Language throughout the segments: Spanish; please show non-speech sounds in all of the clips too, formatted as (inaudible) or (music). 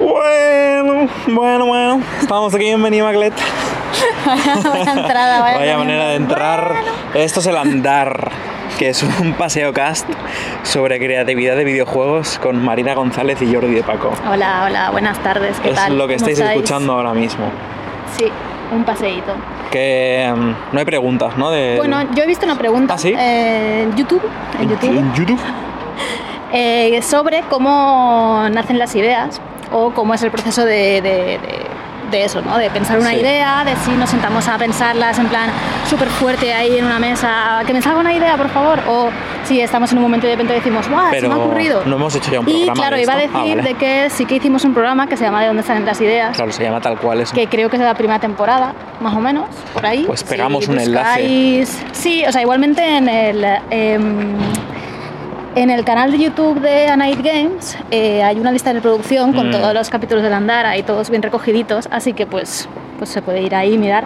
Bueno, bueno, bueno. Estamos aquí en Benimaclet. Vaya (laughs) entrada, vaya, Vaya manera de entrar. Esto es el andar, que es un paseo cast sobre creatividad de videojuegos con Marina González y Jordi de Paco. Hola, hola, buenas tardes. ¿Qué Es tal? lo que ¿Cómo estáis escuchando ahora mismo. Sí, un paseíto. Que mm, no hay preguntas, ¿no? De, Bueno, yo he visto una pregunta ¿Ah, sí? eh, en YouTube, en YouTube en YouTube. (laughs) eh, sobre cómo nacen las ideas o cómo es el proceso de, de- de- de eso, ¿no? De pensar una Sí. idea, de si nos sentamos a pensarlas en plan súper fuerte ahí en una mesa, que me salga una idea, por favor, o si estamos en un momento y de repente decimos, ¡guau! Se me ha ocurrido. no hemos hecho ya un y programa claro, de iba a decir Ah, vale. de que sí que hicimos un programa que se llama De dónde salen las ideas. Claro, se llama tal cual. Es que creo que es de la primera temporada, más o menos, por ahí. Pues pegamos Si un enlace. buscáis- Sí, o sea, igualmente en el, em, en el canal de YouTube de A Night Games eh, hay una lista de reproducción con Mm. todos los capítulos del Andar, ahí todos bien recogiditos, así que pues, pues se puede ir ahí y mirar.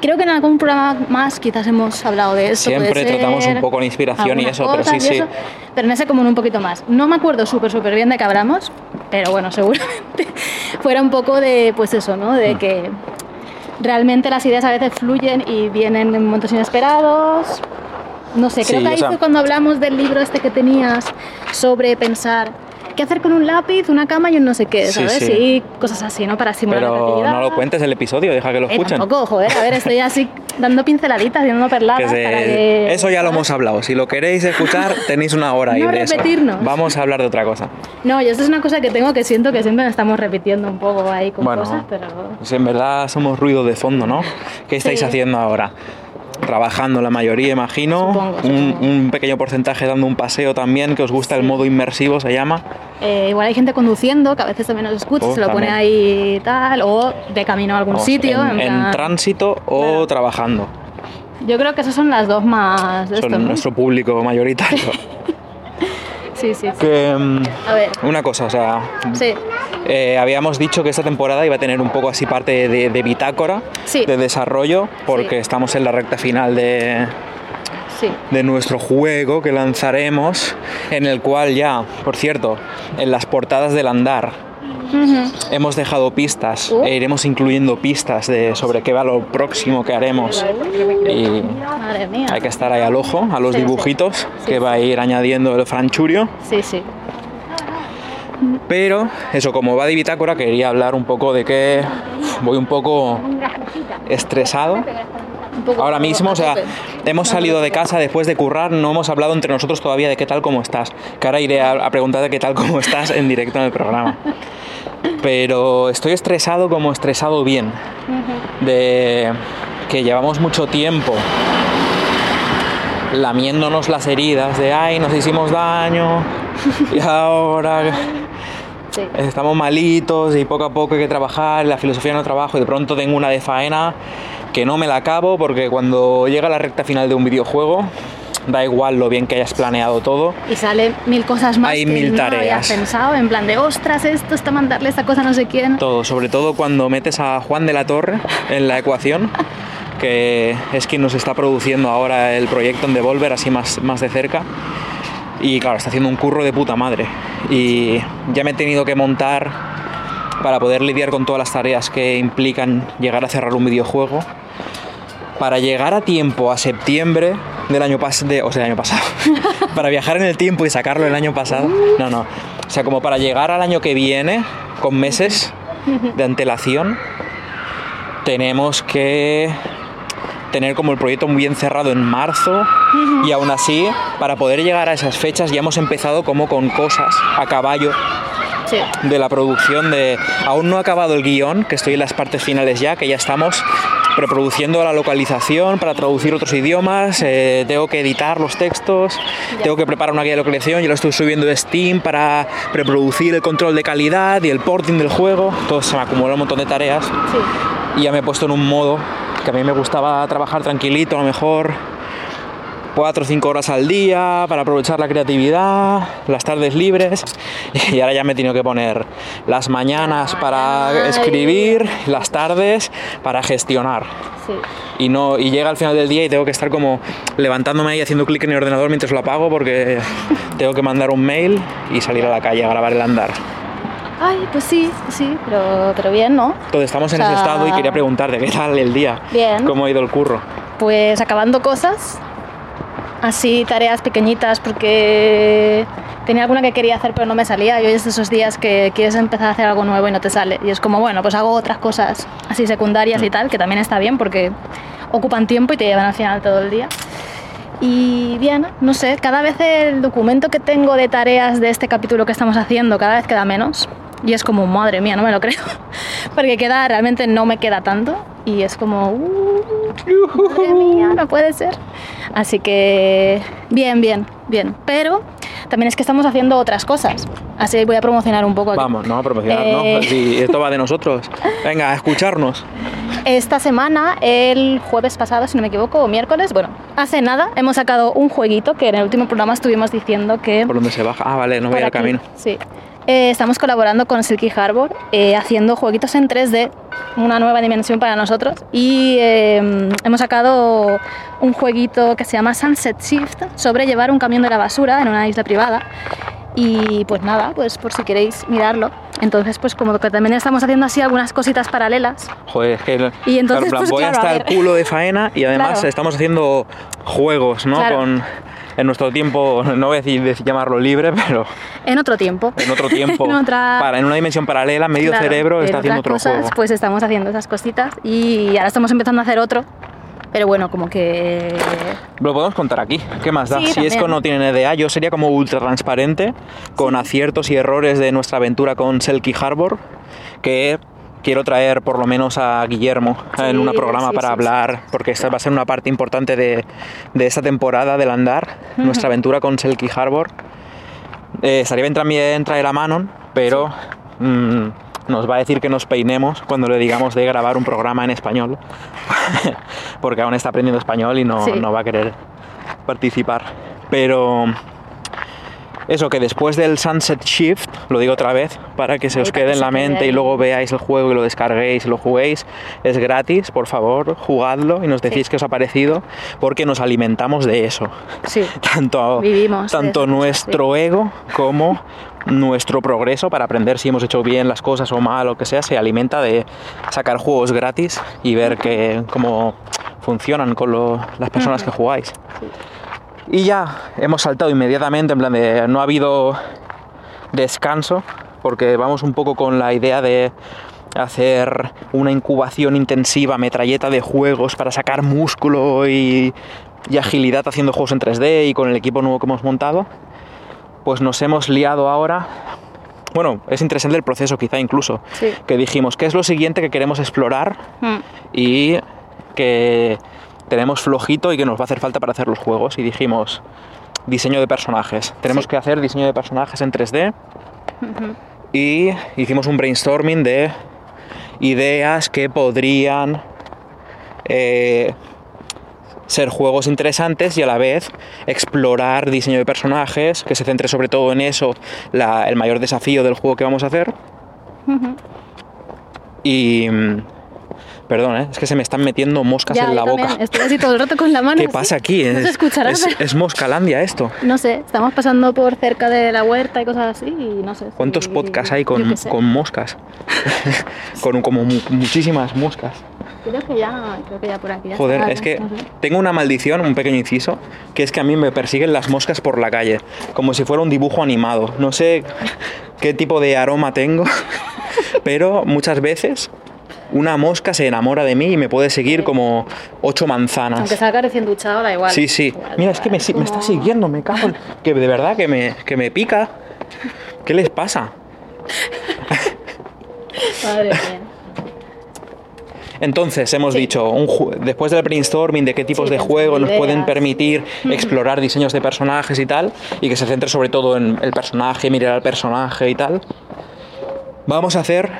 Creo que en algún programa más quizás hemos hablado de eso. Siempre tratamos un poco la inspiración y eso, pero sí, y sí. eso, pero en ese como un poquito más. No me acuerdo súper, súper bien de qué hablamos, pero bueno, (laughs) seguramente fuera un poco de, pues eso, ¿no? De Mm. que realmente las ideas a veces fluyen y vienen en momentos inesperados. No sé, creo Sí, que ahí o sea- fue cuando hablamos del libro este que tenías sobre pensar qué hacer con un lápiz, una cama y un no sé qué, Sí, ¿sabes? sí. Y cosas así, ¿no? Para estimular la Pero creatividad. no lo cuentes el episodio, deja que lo Eh, escuchen. tampoco, joder, a ver, estoy así dando pinceladitas, dando perladas Que se- para que... Eso ya lo hemos hablado. Si lo queréis escuchar, (laughs) tenéis una hora ahí No de eso. repetirnos. Vamos a hablar de otra cosa. No, y esto es una cosa que tengo que siento que siempre nos estamos repitiendo un poco ahí con Bueno, cosas, pero... pues en verdad somos ruido de fondo, ¿no? ¿Qué estáis Sí. haciendo ahora? Trabajando la mayoría, imagino. Supongo, Un, supongo. un pequeño porcentaje dando un paseo también, que os gusta el modo inmersivo, se llama. Eh, igual hay gente conduciendo, que a veces también nos escucha, Oh, se lo pone ahí tal, o de camino a algún Vamos, sitio. en, en tránsito o Claro. trabajando. Yo creo que esas son las dos más de Son esto, ¿no? nuestro público mayoritario. (laughs) Sí, sí, sí. que, mm, A ver, una cosa, o sea, sí. Eh, habíamos dicho que esta temporada iba a tener un poco así parte de, de bitácora, Sí. de desarrollo, porque Sí. estamos en la recta final de, Sí. de nuestro juego que lanzaremos, en el cual ya, por cierto, en las portadas del andar hemos dejado pistas Uh. e iremos incluyendo pistas de sobre qué va lo próximo que haremos. Y hay que estar ahí al ojo, a los sí. dibujitos Sí, que va a ir añadiendo el franchurio. Sí, sí. Pero eso, como va de bitácora, quería hablar un poco de que voy un poco estresado. Ahora mismo, o sea, hemos salido de casa después de currar, no hemos hablado entre nosotros todavía de qué tal, cómo estás. Que ahora iré a, a preguntarte qué tal, cómo estás en directo en el programa. Pero estoy estresado como estresado bien. De que llevamos mucho tiempo lamiéndonos las heridas de ay, nos hicimos daño y ahora Sí. estamos malitos y poco a poco hay que trabajar, la filosofía no trabajo y de pronto tengo una de faena que no me la acabo porque cuando llega la recta final de un videojuego da igual lo bien que hayas planeado todo. Y sale mil cosas más Hay que mil no tareas. habías pensado, en plan de, ostras, esto está mandarle esta cosa a no sé quién. Todo, sobre todo cuando metes a Juan de la Torre en la ecuación, que es quien nos está produciendo ahora el proyecto en Devolver así más, más de cerca. Y claro, está haciendo un curro de puta madre. Y ya me he tenido que montar para poder lidiar con todas las tareas que implican llegar a cerrar un videojuego. Para llegar a tiempo a septiembre del año pasado, o sea, del año pasado, (laughs) para viajar en el tiempo y sacarlo el año pasado, no, no, o sea, como para llegar al año que viene con meses de antelación, tenemos que tener como el proyecto muy bien cerrado en marzo y aún así, para poder llegar a esas fechas ya hemos empezado como con cosas a caballo Sí. de la producción de... Aún no ha acabado el guion, que estoy en las partes finales ya, que ya estamos preproduciendo la localización para traducir otros idiomas, eh, tengo que editar los textos, Ya. tengo que preparar una guía de localización, yo lo estoy subiendo de Steam para preproducir el control de calidad y el porting del juego, todo se me acumula un montón de tareas Sí. y ya me he puesto en un modo que a mí me gustaba trabajar tranquilito, a lo mejor 4 o 5 horas al día para aprovechar la creatividad, las tardes libres (laughs) y ahora ya me he tenido que poner las mañanas para escribir, las tardes para gestionar. Sí. Y, no, y llega al final del día y tengo que estar como levantándome ahí haciendo clic en el ordenador mientras lo apago porque (laughs) tengo que mandar un mail y salir a la calle a grabar el andar. Ay, pues sí, sí, pero, pero bien, ¿no? Entonces estamos en O sea, ese estado y quería preguntarte qué tal el día, Bien. cómo ha ido el curro. Pues acabando cosas, así tareas pequeñitas porque tenía alguna que quería hacer pero no me salía. Y hoy es de esos días que quieres empezar a hacer algo nuevo y no te sale. Y es como, bueno, pues hago otras cosas así secundarias y tal, que también está bien porque ocupan tiempo y te llevan al final todo el día. Y bien, no sé, cada vez el documento que tengo de tareas de este capítulo que estamos haciendo cada vez queda menos. Y es como, madre mía, no me lo creo. (laughs) Porque queda, realmente no me queda tanto. Y es como, uh, madre mía, no puede ser. Así que, bien, bien, bien. Pero también es que estamos haciendo otras cosas. Así voy a promocionar un poco aquí. Vamos, no, a promocionar, Eh. ¿no? Si esto va de nosotros. (laughs) Venga, a escucharnos. Esta semana, el jueves pasado, si no me equivoco, o miércoles, bueno, hace nada, hemos sacado un jueguito que en el último programa estuvimos diciendo que... ¿Por dónde se baja? Ah, vale, no voy al camino. Sí. Eh, estamos colaborando con Silky Harbor, eh, haciendo jueguitos en 3D, una nueva dimensión para nosotros. Y eh, hemos sacado un jueguito que se llama Sunset Shift sobre llevar un camión de la basura en una isla privada. Y pues nada, pues por si queréis mirarlo. Entonces, pues como que también estamos haciendo así algunas cositas paralelas. Joder, es que el- Y entonces, claro, plan, pues, voy claro, hasta a el culo de faena y además Claro. estamos haciendo juegos, ¿no? Claro. Con, en nuestro tiempo, (laughs) no voy a decir, decir llamarlo libre, pero En otro tiempo. en otro tiempo, (laughs) En otra- para, en una dimensión paralela, medio Claro, cerebro está haciendo otro cosas, juego. Pues estamos haciendo esas cositas y ahora estamos empezando a hacer otro. Pero bueno, como que. Lo podemos contar aquí. ¿Qué más da? Sí, si también. es que no tienen idea, yo sería como ultra transparente con aciertos y errores de nuestra aventura con Selkie Harbor, que quiero traer por lo menos a Guillermo en Sí, un programa sí, para sí, hablar, porque esta va a ser una parte importante de, de esta temporada del andar, nuestra aventura con Selkie Harbor. Eh, estaría bien también traer a Manon, pero mm, nos va a decir que nos peinemos cuando le digamos de grabar un programa en español, (laughs) porque aún está aprendiendo español y no, no va a querer participar. Pero eso, que después del Sunset Shift, lo digo otra vez, para que se os quede que en la mente y luego veáis el juego y lo descarguéis y lo juguéis, es gratis, por favor, jugadlo y nos decís Sí. qué os ha parecido, porque nos alimentamos de eso. Sí. (laughs) Tanto, Vivimos tanto nuestro ego como nuestro progreso para aprender si hemos hecho bien las cosas o mal o que sea, se alimenta de sacar juegos gratis y ver que, cómo funcionan con lo- las personas que jugáis. Y ya hemos saltado inmediatamente, en plan de no ha habido descanso, porque vamos un poco con la idea de hacer una incubación intensiva, metralleta de juegos para sacar músculo y, y agilidad haciendo juegos en 3D y con el equipo nuevo que hemos montado. Pues nos hemos liado ahora. Bueno, es interesante el proceso quizá incluso. Sí. Que dijimos, ¿qué es lo siguiente que queremos explorar? Mm. y que tenemos flojito y que nos va a hacer falta para hacer los juegos. Y dijimos, diseño de personajes. Tenemos Sí. que hacer diseño de personajes en 3D. Y hicimos un brainstorming de ideas que podrían eh, ser juegos interesantes y a la vez explorar diseño de personajes, que se centre sobre todo en eso, la- el mayor desafío del juego que vamos a hacer. Y... Perdón, ¿eh? es que se me están metiendo moscas Ya, en la boca. Estoy así todo el rato con la mano. ¿Qué pasa aquí? No Es, se es, Moscalandia esto. No sé, estamos pasando por cerca de la huerta y cosas así y no sé. si- ¿Cuántos podcasts hay con, moscas? (laughs) con como mu- muchísimas moscas. Creo que ya, creo que ya por aquí. ya Joder, está, es que no sé. tengo una maldición, un pequeño inciso, que es que a mí me persiguen las moscas por la calle, como si fuera un dibujo animado. No sé qué tipo de aroma tengo, (laughs) pero muchas veces una mosca se enamora de mí y me puede seguir como ocho manzanas. Aunque salga recién duchado, da igual. Sí, sí. Igual, Mira, es que me, está siguiendo, me cago en... (laughs) Que de verdad que me, que me pica. ¿Qué les pasa? Madre mía. Entonces, hemos Sí. dicho, un después del brainstorming de qué tipos Sí, de juegos nos pueden permitir (laughs) explorar diseños de personajes y tal, y que se centre sobre todo en el personaje, mirar al personaje y tal, vamos a hacer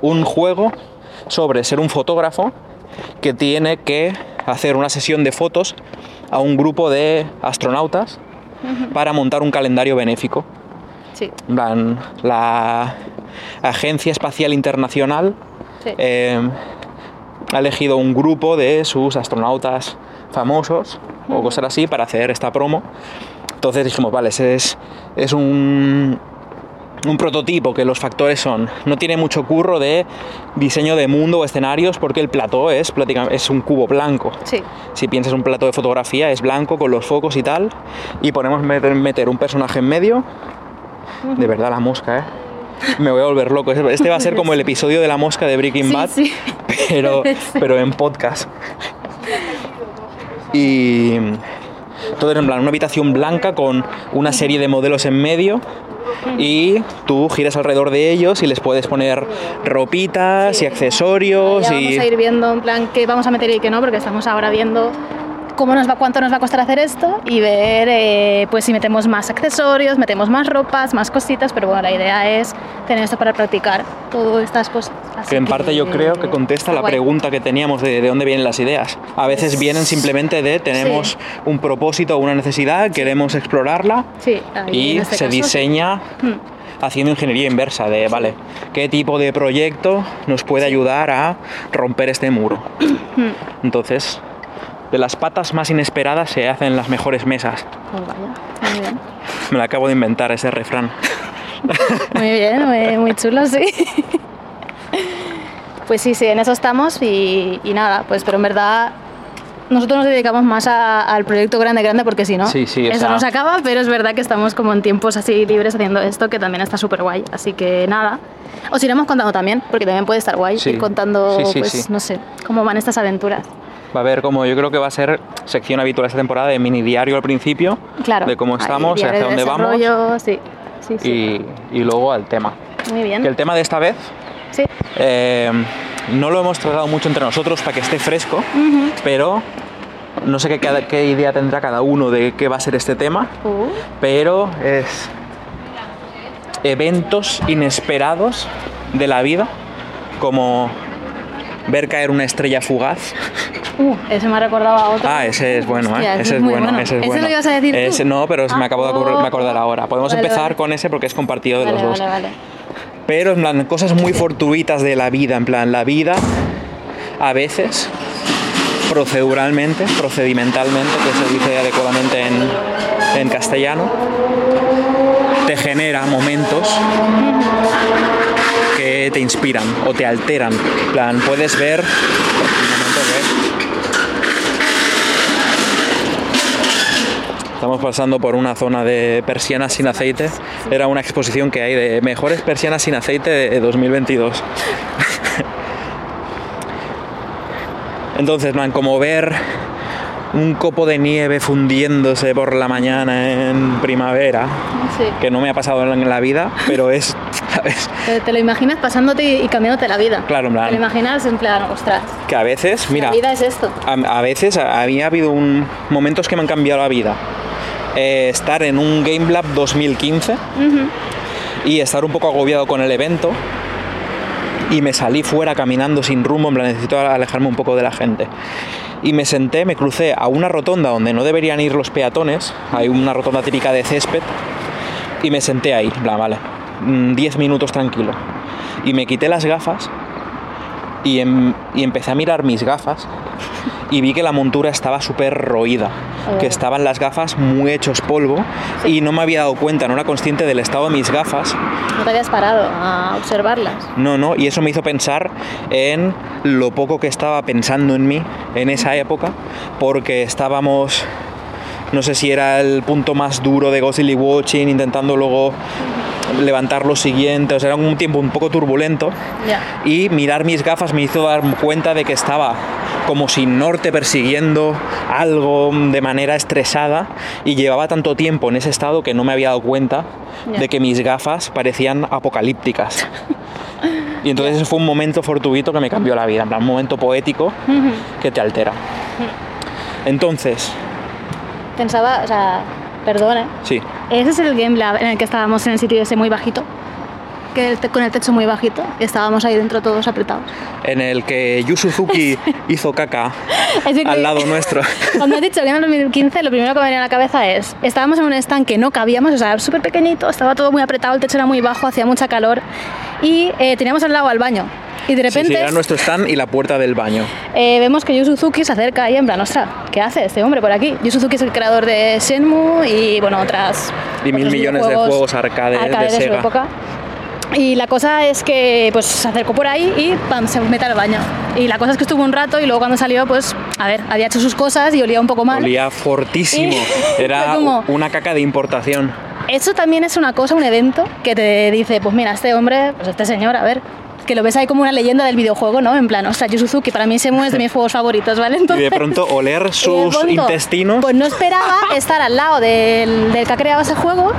un juego sobre ser un fotógrafo que tiene que hacer una sesión de fotos a un grupo de astronautas para montar un calendario benéfico. Sí, la Agencia Espacial Internacional sí. eh, ha elegido un grupo de sus astronautas famosos o cosas así para hacer esta promo. Entonces dijimos, vale, ese es, es un, un prototipo que los factores son, no tiene mucho curro de diseño de mundo o escenarios porque el plató es, es un cubo blanco. sí. Si piensas un plato de fotografía, es blanco con los focos y tal. Y ponemos meter, meter un personaje en medio. De verdad, la mosca, ¿eh? Me voy a volver loco. Este va a ser como el episodio de la mosca de Breaking Sí, Bad, sí. Pero, (laughs) pero en podcast. Y todo en plan, una habitación blanca con una serie de modelos en medio. Y tú giras alrededor de ellos y les puedes poner ropitas y accesorios Ya y vamos a ir viendo en plan qué vamos a meter y qué no, porque estamos ahora viendo cómo nos va, cuánto nos va a costar hacer esto y ver eh, pues si metemos más accesorios, metemos más ropas, más cositas, pero bueno, la idea es tener esto para practicar todas estas cosas. Así que en parte yo creo que contesta la guay. pregunta que teníamos de, de dónde vienen las ideas. A veces vienen simplemente de tenemos Sí. un propósito o una necesidad, queremos explorarla Sí, y este se caso, sí. diseña Hmm. haciendo ingeniería inversa de, vale, ¿qué tipo de proyecto nos puede ayudar a romper este muro? Hmm. Entonces, de las patas más inesperadas se hacen las mejores mesas. Pues vaya, muy bien. Me lo acabo de inventar ese refrán. (laughs) Muy bien, muy, muy chulo, sí. Pues sí, sí, en eso estamos y, y nada, pues pero en verdad nosotros nos dedicamos más a- al proyecto grande, grande, porque si no, Sí, sí, o eso sea- nos acaba, pero es verdad que estamos como en tiempos así libres haciendo esto, que también está súper guay. Así que nada, os iremos contando también, porque también puede estar guay Sí. ir contando, pues no sé, cómo van estas aventuras. Va a haber como, yo creo que va a ser sección habitual esta temporada de mini diario al principio, Claro. de cómo estamos, hacia de dónde vamos desarrollo, Sí, sí, sí. y, y luego al tema. Muy bien. Que el tema de esta vez Sí. eh, no lo hemos tratado mucho entre nosotros para que esté fresco, pero no sé qué idea tendrá cada uno de qué va a ser este tema, Uh, pero es eventos inesperados de la vida, como ver caer una estrella fugaz. Uh, ese me ha recordado a otro. Ah, ese es bueno, ¿eh? Ese ese es bueno, bueno. ese es ¿Ese bueno. lo ibas a decir tú? Ese- no, pero me Ah, acabo de acor- de acordar ahora. Podemos Vale, empezar vale. con ese porque es compartido de Vale, los dos. vale, vale. Pero en plan, cosas muy fortuitas de la vida, en plan, la vida a veces proceduralmente, procedimentalmente, que se dice adecuadamente en, en castellano, te genera momentos que te inspiran o te alteran. En plan, puedes ver un momento Estamos pasando por una zona de persianas sin aceite. Era una exposición que hay de mejores persianas sin aceite de 2022. (laughs) Entonces, en plan, como ver un copo de nieve fundiéndose por la mañana en primavera, Sí. que no me ha pasado en la vida, pero es, ¿sabes? Te, te lo imaginas pasándote y, y cambiándote la vida. Claro, en plan- Te lo imaginas en plan, ostras, Que a veces, mira, la vida es esto. a, a veces a, a mí ha habido un- momentos que me han cambiado la vida. Eh, estar en un Game Lab 2015 y estar un poco agobiado con el evento y me salí fuera caminando sin rumbo, en plan necesito alejarme un poco de la gente. Y me senté, me crucé a una rotonda donde no deberían ir los peatones, hay una rotonda típica de césped, y me senté ahí, en plan, vale, mm, 10 minutos tranquilo. Y me quité las gafas y, em- y empecé a mirar mis gafas y vi que la montura estaba súper roída, que Oh. estaban las gafas muy hechos polvo y no me había dado cuenta, no era consciente del estado de mis gafas No te habías parado a observarlas. no, no, y eso me hizo pensar en lo poco que estaba pensando en mí en esa época, porque estábamos, no sé si era el punto más duro de Ghostly Watching, intentando luego levantar lo siguiente, o sea, era un tiempo un poco turbulento, y mirar mis gafas me hizo dar cuenta de que estaba como sin norte persiguiendo algo de manera estresada y llevaba tanto tiempo en ese estado que no me había dado cuenta de que mis gafas parecían apocalípticas. (laughs) Y entonces ese fue un momento fortuito que me cambió la vida, en plan, un momento poético que te altera. Entonces, Pensaba, o sea, perdone. sí, Ese es el Game Lab en el que estábamos en el sitio ese muy bajito. Que el con el techo muy bajito. Y estábamos ahí dentro todos apretados. en el que Yu Suzuki (laughs) hizo caca (laughs) que- al lado nuestro. (laughs) Cuando has dicho que en el 2015, lo primero que me venía a la cabeza es, estábamos en un stand que no cabíamos, o sea, era súper pequeñito, estaba todo muy apretado, el techo era muy bajo, hacía mucha calor y eh, teníamos al lado al baño. Y de Sí, sí, repente era nuestro stand y la puerta del baño. eh, vemos que Yu Suzuki se acerca ahí en plan, ostras, ¿qué hace este hombre por aquí? Yu Suzuki es el creador de Shenmue y, bueno, otras... Y mil millones de juegos arcade de su Sega. época. Y la cosa es que pues se acercó por ahí y pam, se mete al baño. Y la cosa es que estuvo un rato y luego cuando salió, pues, a ver, había hecho sus cosas y olía un poco mal. Olía fortísimo. (laughs) Y Era como- una caca de importación. Eso también es una cosa, un evento que te dice, pues mira, este hombre, pues este señor, a ver, que lo ves ahí como una leyenda del videojuego, ¿no? En plan, ostras, Yu Suzuki, para mí Shenmue es de mis (laughs) juegos favoritos, ¿vale? Y Entonces, de pronto oler (laughs) y sus pronto, intestinos. Pues no esperaba estar al lado del, del que ha creado ese juego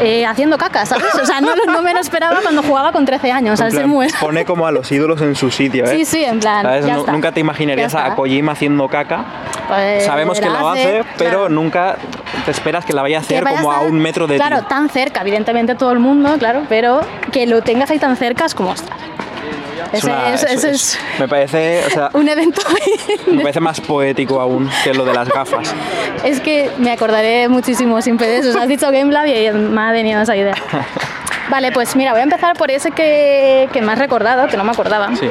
eh, haciendo caca, ¿sabes? O sea, no, no me lo esperaba cuando jugaba con 13 años en al plan, Shenmue. pone como a los ídolos en su sitio, ¿eh? Sí, sí, en plan. Nunca te imaginarías a. Kojima haciendo caca. Pues, Sabemos que lo hace, pero claro. nunca te esperas que la vaya a hacer vaya como a estar, un metro de Claro, ti. tan cerca, evidentemente todo el mundo, claro, pero que lo tengas ahí tan cerca es como, ostras. Es una- es- ese es- es me parece, o sea, un evento. (laughs) me parece más poético aún que lo de las gafas. es que me acordaré muchísimo siempre de eso. O sea, has dicho Game Lab y me ha venido esa idea. (laughs) Vale, pues mira, voy a empezar por ese que, que me has recordado, que no me acordaba. Sí.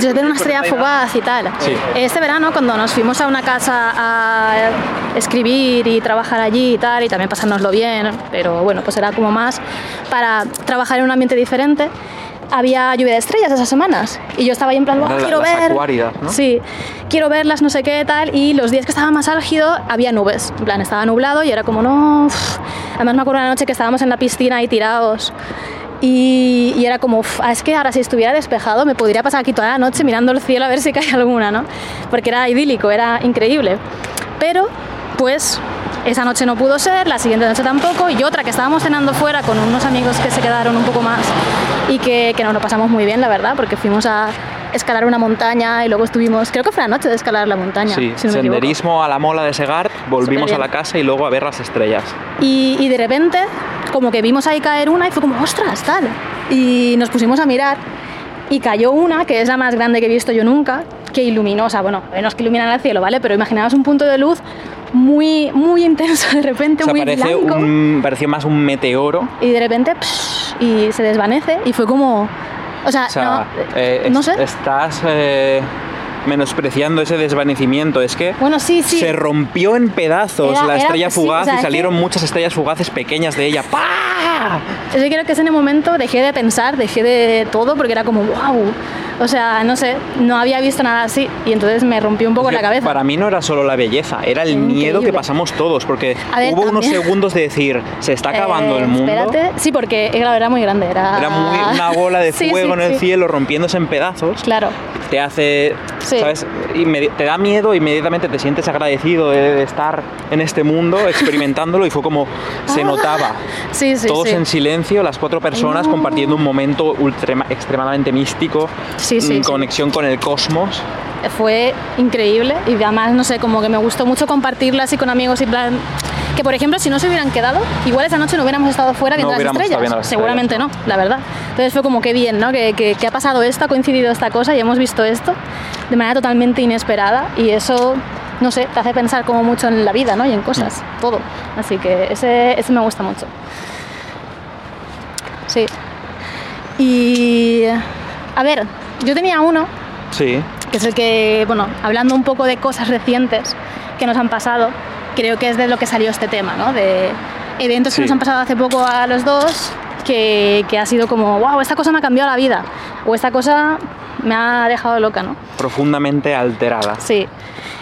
Yo tengo una estrella fugaz y tal. Sí. Este verano, cuando nos fuimos a una casa a escribir y trabajar allí y tal, y también pasárnoslo bien, pero bueno, pues era como más para trabajar en un ambiente diferente. Había lluvia de estrellas esas semanas y yo estaba ahí en plan, "Buah, Era la- quiero las ver. ¿no? Sí, quiero verlas, no sé qué tal. Y los días que estaba más álgido había nubes. En plan, estaba nublado y era como, no. uf". Además, me acuerdo una noche que estábamos en la piscina ahí tirados. Y, y era como, "Uf, es que ahora si estuviera despejado me podría pasar aquí toda la noche mirando el cielo a ver si cae alguna, ¿no? Porque era idílico, era increíble. Pero, pues, esa noche no pudo ser, la siguiente noche tampoco, y otra que estábamos cenando fuera con unos amigos que se quedaron un poco más y que, que nos lo pasamos muy bien, la verdad, porque fuimos a escalar una montaña y luego estuvimos, creo que fue la noche de escalar la montaña. Sí, si no senderismo a la mola de Segart, volvimos a la casa y luego a ver las estrellas. Y, y de repente, como que vimos ahí caer una y fue como, ostras, tal. Y nos pusimos a mirar y cayó una, que es la más grande que he visto yo nunca, que iluminó, o sea, bueno, no es que iluminara el cielo, ¿vale? Pero imaginaos un punto de luz muy, muy intenso de repente, O sea, muy parece blanco. un, pareció más un meteoro. Y de repente, psh, y se desvanece y fue como... O sea, O sea, no, eh, no sé. estás eh, menospreciando ese desvanecimiento. Es que Bueno, sí, sí. se rompió en pedazos Era- la era- estrella sí, fugaz o sea, y es salieron que- muchas estrellas fugaces pequeñas de ella. ¡Pah! Yo creo que en el momento dejé de pensar, dejé de todo, porque era como, wow. O sea, no sé, no había visto nada así. Y entonces me rompió un poco la cabeza. Para mí no era solo la belleza, era el Increíble. miedo que pasamos todos, porque ver, hubo unos segundos de decir, se está acabando Eh, el mundo. Espérate. Sí, porque claro, era muy grande. Era, Era muy, una bola de (laughs) Sí, fuego sí, en el sí. cielo rompiéndose en pedazos. Claro. Te hace, Sí. ¿sabes? Inmedi- te da miedo, inmediatamente te sientes agradecido de, de estar en este mundo (laughs) experimentándolo y fue como se Ah. notaba. Sí, sí, Todos en silencio, las cuatro personas No. compartiendo un momento ultrema- extremadamente místico, en sí. conexión con el cosmos. Fue increíble y además, no sé, como que me gustó mucho compartirlo así con amigos y plan... Que por ejemplo, si no se hubieran quedado, igual esa noche no hubiéramos estado fuera viendo No las estrellas. estado viendo las Seguramente estrellas, no, la verdad. Entonces fue como que bien, ¿no? Que, que- que ha pasado esto, ha coincidido esta cosa y hemos visto esto de manera totalmente inesperada y eso, no sé, te hace pensar como mucho en la vida, ¿no? Y en cosas, Mm. todo. Así que ese, ese me gusta mucho. Sí. Y... A ver, yo tenía uno Sí. que es el que, bueno, hablando un poco de cosas recientes que nos han pasado, creo que es de lo que salió este tema, ¿no? De eventos Sí. que nos han pasado hace poco a los dos, que, que ha sido como, wow, esta cosa me ha cambiado la vida, o esta cosa me ha dejado loca, ¿no? Profundamente alterada. Sí.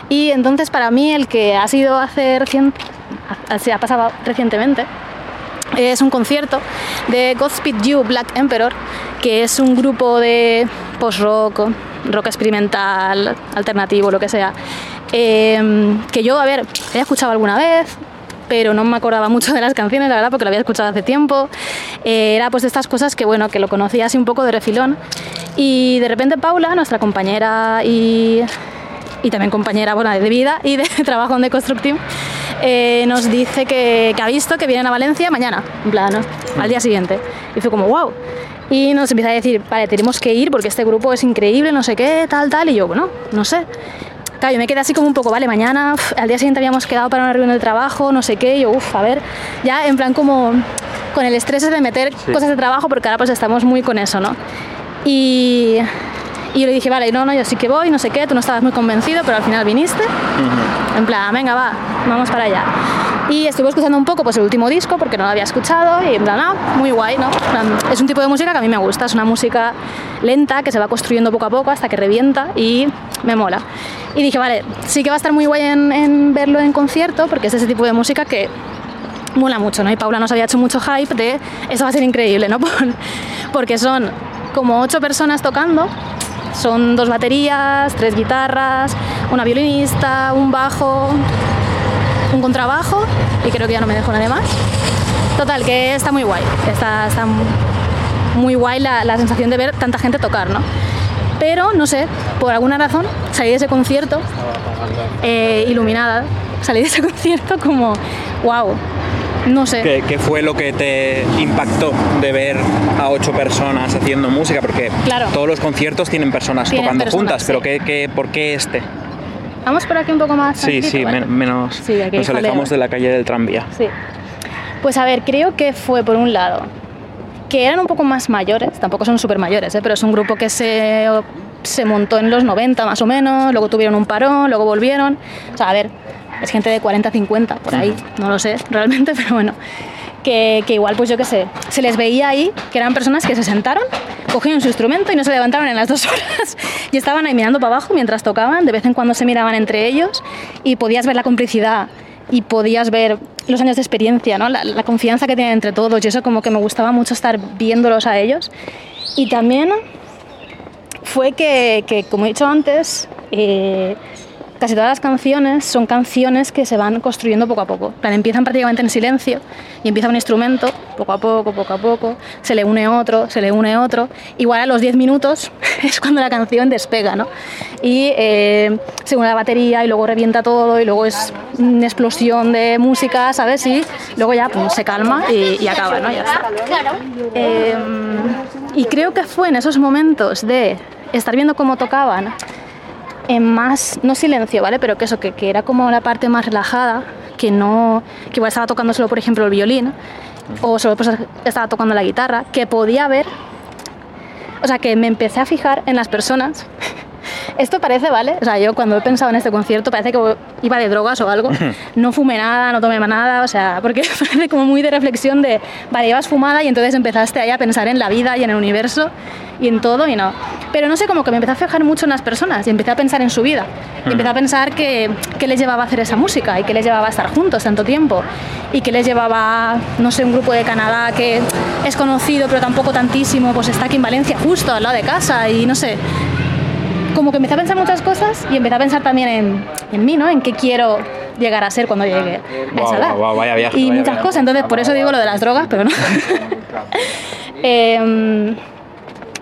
Y entonces para mí el que ha sido hace recién, ha, se ha pasado recientemente, es un concierto de Godspeed You Black Emperor, que es un grupo de post-rock, rock experimental, alternativo, lo que sea. Eh, que yo, a ver, he escuchado alguna vez, pero no me acordaba mucho de las canciones, la verdad, porque lo había escuchado hace tiempo. Eh, era pues de estas cosas que, bueno, que lo conocía así un poco de refilón. Y de repente Paula, nuestra compañera y, y también compañera bueno, de vida y de (laughs) trabajo en The Construct Team, eh, nos dice que, que, ha visto que vienen a Valencia mañana, en plan, ¿no? al día siguiente. Y fue como, wow. Y nos empieza a decir, vale, tenemos que ir porque este grupo es increíble, no sé qué, tal, tal. Y yo, bueno, no sé. Claro, yo me quedé así como un poco, vale, mañana, uf, al día siguiente habíamos quedado para una reunión de trabajo, no sé qué, y yo, uff, a ver, ya en plan como con el estrés de meter sí. cosas de trabajo, porque ahora pues estamos muy con eso, ¿no? Y, y yo le dije, vale, no, no, yo sí que voy, no sé qué, tú no estabas muy convencido, pero al final viniste. Uh -huh. En plan, venga, va, vamos para allá. Y estuve escuchando un poco pues el último disco porque no lo había escuchado y en plan, ah, muy guay, ¿no? Es un tipo de música que a mí me gusta, es una música lenta que se va construyendo poco a poco hasta que revienta y me mola. Y dije, vale, sí que va a estar muy guay en, en verlo en concierto porque es ese tipo de música que mola mucho, ¿no? Y Paula nos había hecho mucho hype de eso va a ser increíble, ¿no? (laughs) porque son como ocho personas tocando son dos baterías, tres guitarras, una violinista, un bajo, un contrabajo y creo que ya no me dejo nada más. Total, que está muy guay, está, está muy guay la, la, sensación de ver tanta gente tocar, ¿no? Pero, no sé, por alguna razón salí de ese concierto eh, iluminada, salí de ese (laughs) concierto como, wow, no sé. ¿Qué, ¿Qué, fue lo que te impactó de ver a ocho personas haciendo música? Porque claro. todos los conciertos tienen personas tienen tocando personas, juntas, sí. pero ¿qué, qué, por qué este? Vamos por aquí un poco más. Sí, sí, ¿vale? men menos. Sí, nos alejamos jaleo. de la calle del tranvía. Sí. Pues a ver, creo que fue por un lado que eran un poco más mayores, tampoco son súper mayores, ¿eh? pero es un grupo que se, se montó en los 90 más o menos, luego tuvieron un parón, luego volvieron. O sea, a ver, es gente de 40, 50, por ahí, no lo sé realmente, (laughs) pero bueno. Que, que, igual, pues yo qué sé, se les veía ahí que eran personas que se sentaron, cogieron su instrumento y no se levantaron en las dos (laughs) horas y estaban ahí mirando para abajo mientras tocaban, de vez en cuando se miraban entre ellos y podías ver la complicidad y podías ver los años de experiencia, ¿no? la, la confianza que tienen entre todos y eso como que me gustaba mucho estar viéndolos a ellos. Y también fue que, que como he dicho antes, eh, casi todas las canciones son canciones que se van construyendo poco a poco. Plan, empiezan prácticamente en silencio y empieza un instrumento, poco a poco, poco a poco, se le une otro, se le une otro. Igual a los 10 minutos (laughs) es cuando la canción despega, ¿no? Y eh, se une la batería y luego revienta todo y luego es una explosión de música, ¿sabes? Y luego ya pum, se calma y, y, acaba, ¿no? Ya está. Eh, y creo que fue en esos momentos de estar viendo cómo tocaban en más, no silencio, ¿vale? Pero que eso, que, que, era como la parte más relajada, que no, que igual estaba tocando solo, por ejemplo, el violín, o solo pues, estaba tocando la guitarra, que podía ver, o sea, que me empecé a fijar en las personas. Esto parece, ¿vale? O sea, yo cuando he pensado en este concierto parece que iba de drogas o algo. No fumé nada, no tomé nada, o sea, porque (laughs) parece como muy de reflexión de, vale, ibas fumada y entonces empezaste ahí a pensar en la vida y en el universo y en todo y no. Pero no sé, como que me empecé a fijar mucho en las personas y empecé a pensar en su vida. Y empecé a pensar que, que les llevaba a hacer esa música y que les llevaba a estar juntos tanto tiempo y que les llevaba, no sé, un grupo de Canadá que es conocido pero tampoco tantísimo, pues está aquí en Valencia justo al lado de casa y no sé. Como que empecé a pensar muchas cosas y empecé a pensar también en, en mí, ¿no? En qué quiero llegar a ser cuando llegue a esa edad. Wow, wow, vaya viaje, y vaya muchas viaje. cosas, entonces por eso digo lo de las drogas, pero no. (laughs) eh,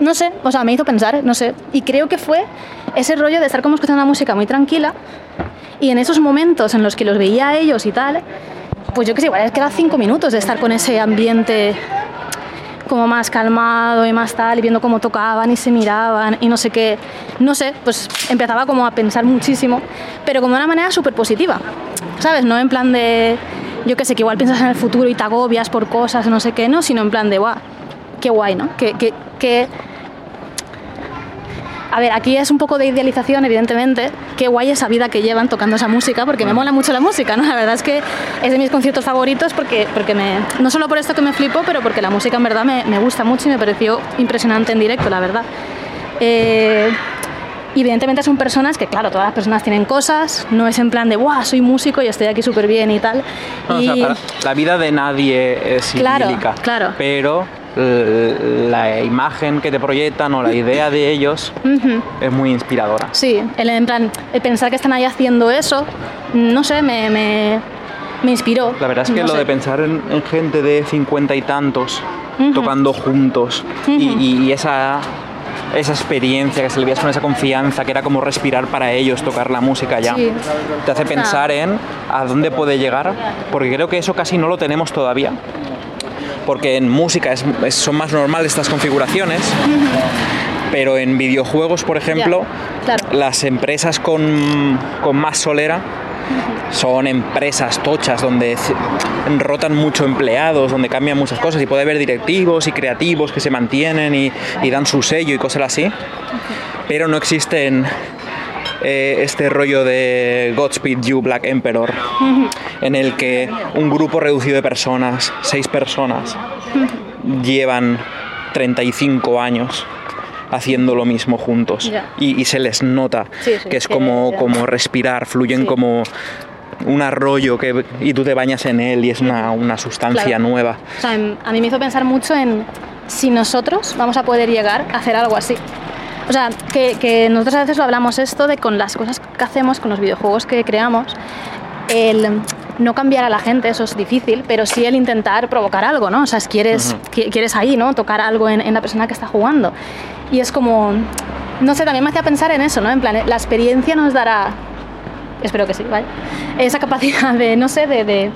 no sé, o sea, me hizo pensar, no sé. Y creo que fue ese rollo de estar como escuchando la música muy tranquila y en esos momentos en los que los veía a ellos y tal, pues yo que sé, igual es que era cinco minutos de estar con ese ambiente como más calmado y más tal, y viendo cómo tocaban y se miraban y no sé qué, no sé, pues empezaba como a pensar muchísimo, pero como de una manera súper positiva, ¿sabes? No en plan de, yo que sé, que igual piensas en el futuro y te agobias por cosas, no sé qué, no, sino en plan de, guau, qué guay, ¿no? Que, que, que a ver, aquí es un poco de idealización, evidentemente. Qué guay esa vida que llevan tocando esa música, porque me mola mucho la música, ¿no? La verdad es que es de mis conciertos favoritos porque, porque me, no solo por esto que me flipo, pero porque la música en verdad me, me gusta mucho y me pareció impresionante en directo, la verdad. Eh, evidentemente son personas que, claro, todas las personas tienen cosas, no es en plan de, guau, soy músico y estoy aquí súper bien y tal. No, y... O sea, la vida de nadie es claro, idílica, claro. pero la imagen que te proyectan o la idea de ellos es muy inspiradora. Sí, el, en plan, el pensar que están ahí haciendo eso, no sé, me, me, me inspiró. La verdad es que No lo sé. de pensar en, en gente de cincuenta y tantos tocando juntos y- y, y esa, esa experiencia que se le veías con esa confianza, que era como respirar para ellos, tocar la música ya, Sí. te hace pensar en a dónde puede llegar, porque creo que eso casi no lo tenemos todavía. Porque en música es- es- son más normales estas configuraciones, pero en videojuegos, por ejemplo, claro. las empresas con, con más solera son empresas tochas donde rotan mucho empleados, donde cambian muchas cosas y puede haber directivos y creativos que se mantienen y, y dan su sello y cosas así, pero no existen eh, este rollo de Godspeed You Black Emperor en el que un grupo reducido de personas, seis personas, llevan 35 años haciendo lo mismo juntos y, y se les nota Sí, sí, que es como, como respirar, fluyen Sí. como un arroyo que, y tú te bañas en él y es una, una sustancia Claro. nueva. O sea, en- a mí me hizo pensar mucho en si nosotros vamos a poder llegar a hacer algo así. O sea, que, que nosotros a veces lo hablamos esto de con las cosas que hacemos, con los videojuegos que creamos, el no cambiar a la gente, eso es difícil, pero sí el intentar provocar algo, ¿no? O sea, es quieres, qui- quieres ahí, ¿no? Tocar algo en, en la persona que está jugando. Y es como, no sé, también me hacía pensar en eso, ¿no? En plan, la experiencia nos dará, espero que sí, ¿vale? Esa capacidad de, no sé, de, de,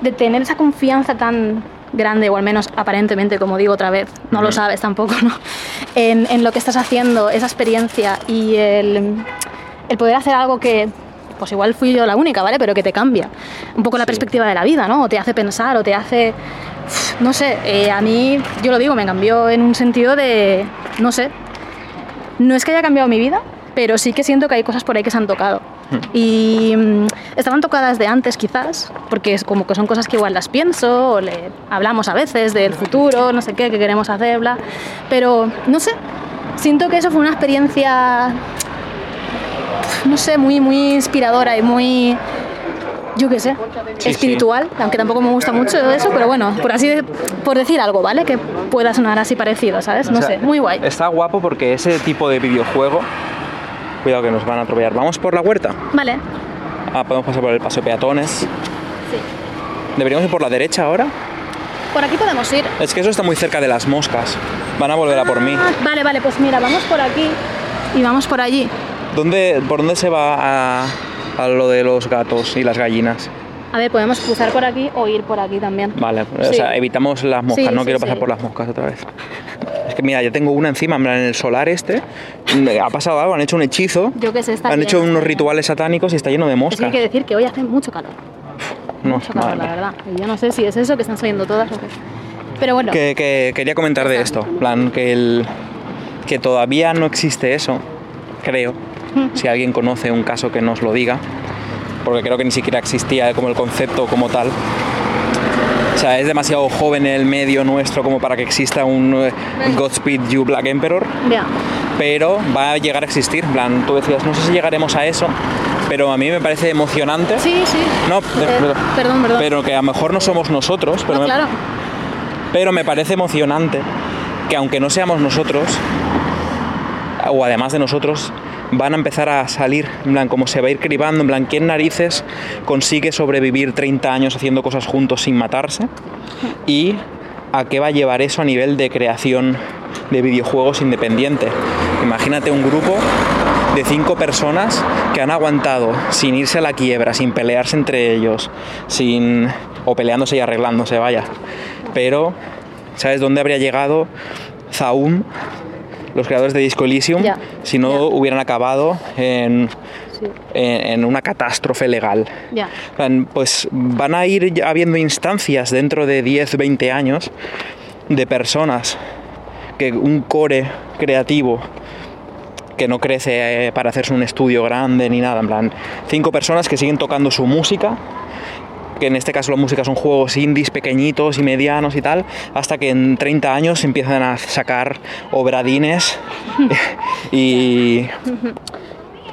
de tener esa confianza tan grande, o al menos aparentemente, como digo otra vez, no lo sabes tampoco, ¿no? (laughs) En, en lo que estás haciendo, esa experiencia y el, el poder hacer algo que, pues igual fui yo la única, ¿vale? Pero que te cambia un poco la perspectiva de la vida, ¿no? O te hace pensar, o te hace, no sé, eh, a mí, yo lo digo, me cambió en un sentido de, no sé, no es que haya cambiado mi vida, pero sí que siento que hay cosas por ahí que se han tocado. Y mm, estaban tocadas de antes quizás, porque es como que son cosas que igual las pienso, o le hablamos a veces del futuro, no sé qué, que queremos hacer, bla. Pero no sé, siento que eso fue una experiencia, no sé, muy, muy inspiradora y muy, yo qué sé, Sí, espiritual, aunque tampoco me gusta mucho eso, pero bueno, por así, de- por decir algo, ¿vale? Que pueda sonar así parecido, ¿sabes? No O sea, sé, muy guay. Está guapo porque ese tipo de videojuego. Cuidado que nos van a atropellar. Vamos por la huerta. Vale, Ah, podemos pasar por el paso de peatones. sí. Deberíamos ir por la derecha ahora. Por aquí podemos ir. Es que eso está muy cerca de las moscas. Van a volver a por mí. Ah, Vale, vale, pues mira, vamos por aquí y vamos por allí. ¿Dónde, ¿Por dónde se va a, a lo de los gatos y las gallinas? A ver, podemos cruzar por aquí o ir por aquí también. Vale, o Sí. sea, evitamos las moscas, Sí, no sí, quiero pasar por las moscas otra vez. Es que mira, yo tengo una encima, en el solar este, ha pasado algo, han hecho un hechizo, Yo qué sé, está han hecho unos rituales satánicos y está lleno de que moscas. hay que decir que hoy hace mucho calor. No, mucho calor, la verdad. Y yo no sé si es eso que están saliendo todas o qué. Pero bueno, que, que quería comentar de esto, plan, que, el, que todavía no existe eso, creo. Si alguien conoce un caso que nos lo diga, porque creo que ni siquiera existía como el concepto como tal. O sea, es demasiado joven el medio nuestro como para que exista un eh, Godspeed You Black Emperor, pero va a llegar a existir. En plan, tú decías, no sé si llegaremos a eso, pero a mí me parece emocionante. Sí, sí. No, Eh, perdón, perdón. Pero que a lo mejor no somos nosotros, pero No, me- claro. pero me parece emocionante que aunque no seamos nosotros, o además de nosotros, van a empezar a salir, en plan, como se va a ir cribando, en plan, ¿quién narices consigue sobrevivir 30 años haciendo cosas juntos sin matarse? Y a qué va a llevar eso a nivel de creación de videojuegos independiente. Imagínate un grupo de cinco personas que han aguantado sin irse a la quiebra, sin pelearse entre ellos, sin o peleándose y arreglándose, vaya. Pero ¿sabes dónde habría llegado Zaum, los creadores de Disco Elysium, si no hubieran acabado en, Sí. en- en una catástrofe legal? Pues van a ir habiendo instancias dentro de 10, 20 años de personas que un core creativo que no crece eh, para hacerse un estudio grande ni nada, en plan, cinco personas que siguen tocando su música, que en este caso la música son juegos indies pequeñitos y medianos y tal, hasta que en 30 años empiezan a sacar obradines (laughs) y,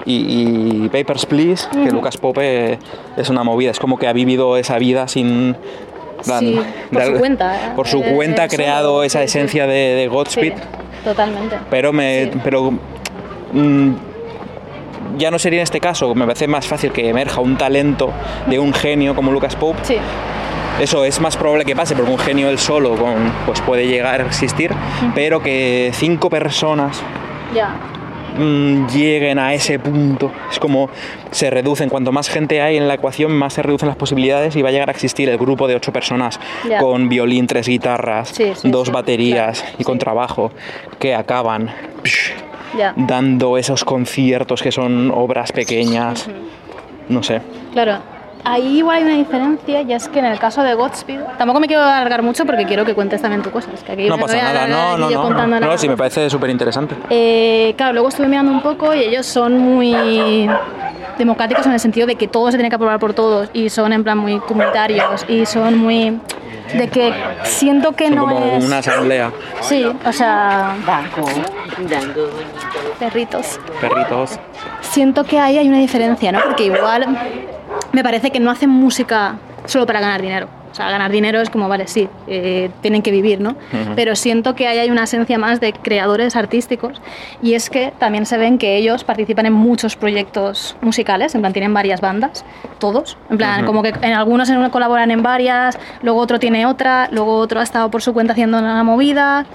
y, y Papers, Please, que Lucas Pope es una movida, es como que ha vivido esa vida sin, Sí, por de su al- cuenta, Por su eh, cuenta ha creado esa sí, esencia de, de Sí, Godspeed. totalmente. Pero me. Pero. mm, ya no sería en este caso, me parece más fácil que emerja un talento de un genio como Lucas Pope. Sí, Eso es más probable que pase porque un genio él solo con, pues puede llegar a existir, pero que cinco personas mm, lleguen a ese punto. Es como se reducen, cuanto más gente hay en la ecuación, más se reducen las posibilidades y va a llegar a existir el grupo de ocho personas con violín, tres guitarras, Sí, sí, dos baterías claro, y con trabajo que acaban psh, Ya. dando esos conciertos que son obras pequeñas. No sé. Claro, ahí igual hay una diferencia y es que en el caso de Godspeed, tampoco me quiero alargar mucho porque quiero que cuentes también tu cosas. Que aquí No pasa nada, no, no, no. No, nada. sí, me parece súper interesante. Eh, claro, luego estuve mirando un poco y ellos son muy democráticos en el sentido de que todo se tiene que aprobar por todos y son en plan muy comunitarios y son muy de que siento que Son no como es una asamblea, sí o sea perritos. Perritos. siento que ahí hay una diferencia no porque igual me parece que no hacen música solo para ganar dinero o sea, ganar dinero es como, vale, sí, eh, tienen que vivir, ¿no? Pero siento que ahí hay una esencia más de creadores artísticos y es que también se ven que ellos participan en muchos proyectos musicales, en plan tienen varias bandas, todos, en plan Ujú. como que en algunos en uno colaboran en varias, luego otro tiene otra, luego otro ha estado por su cuenta haciendo una movida.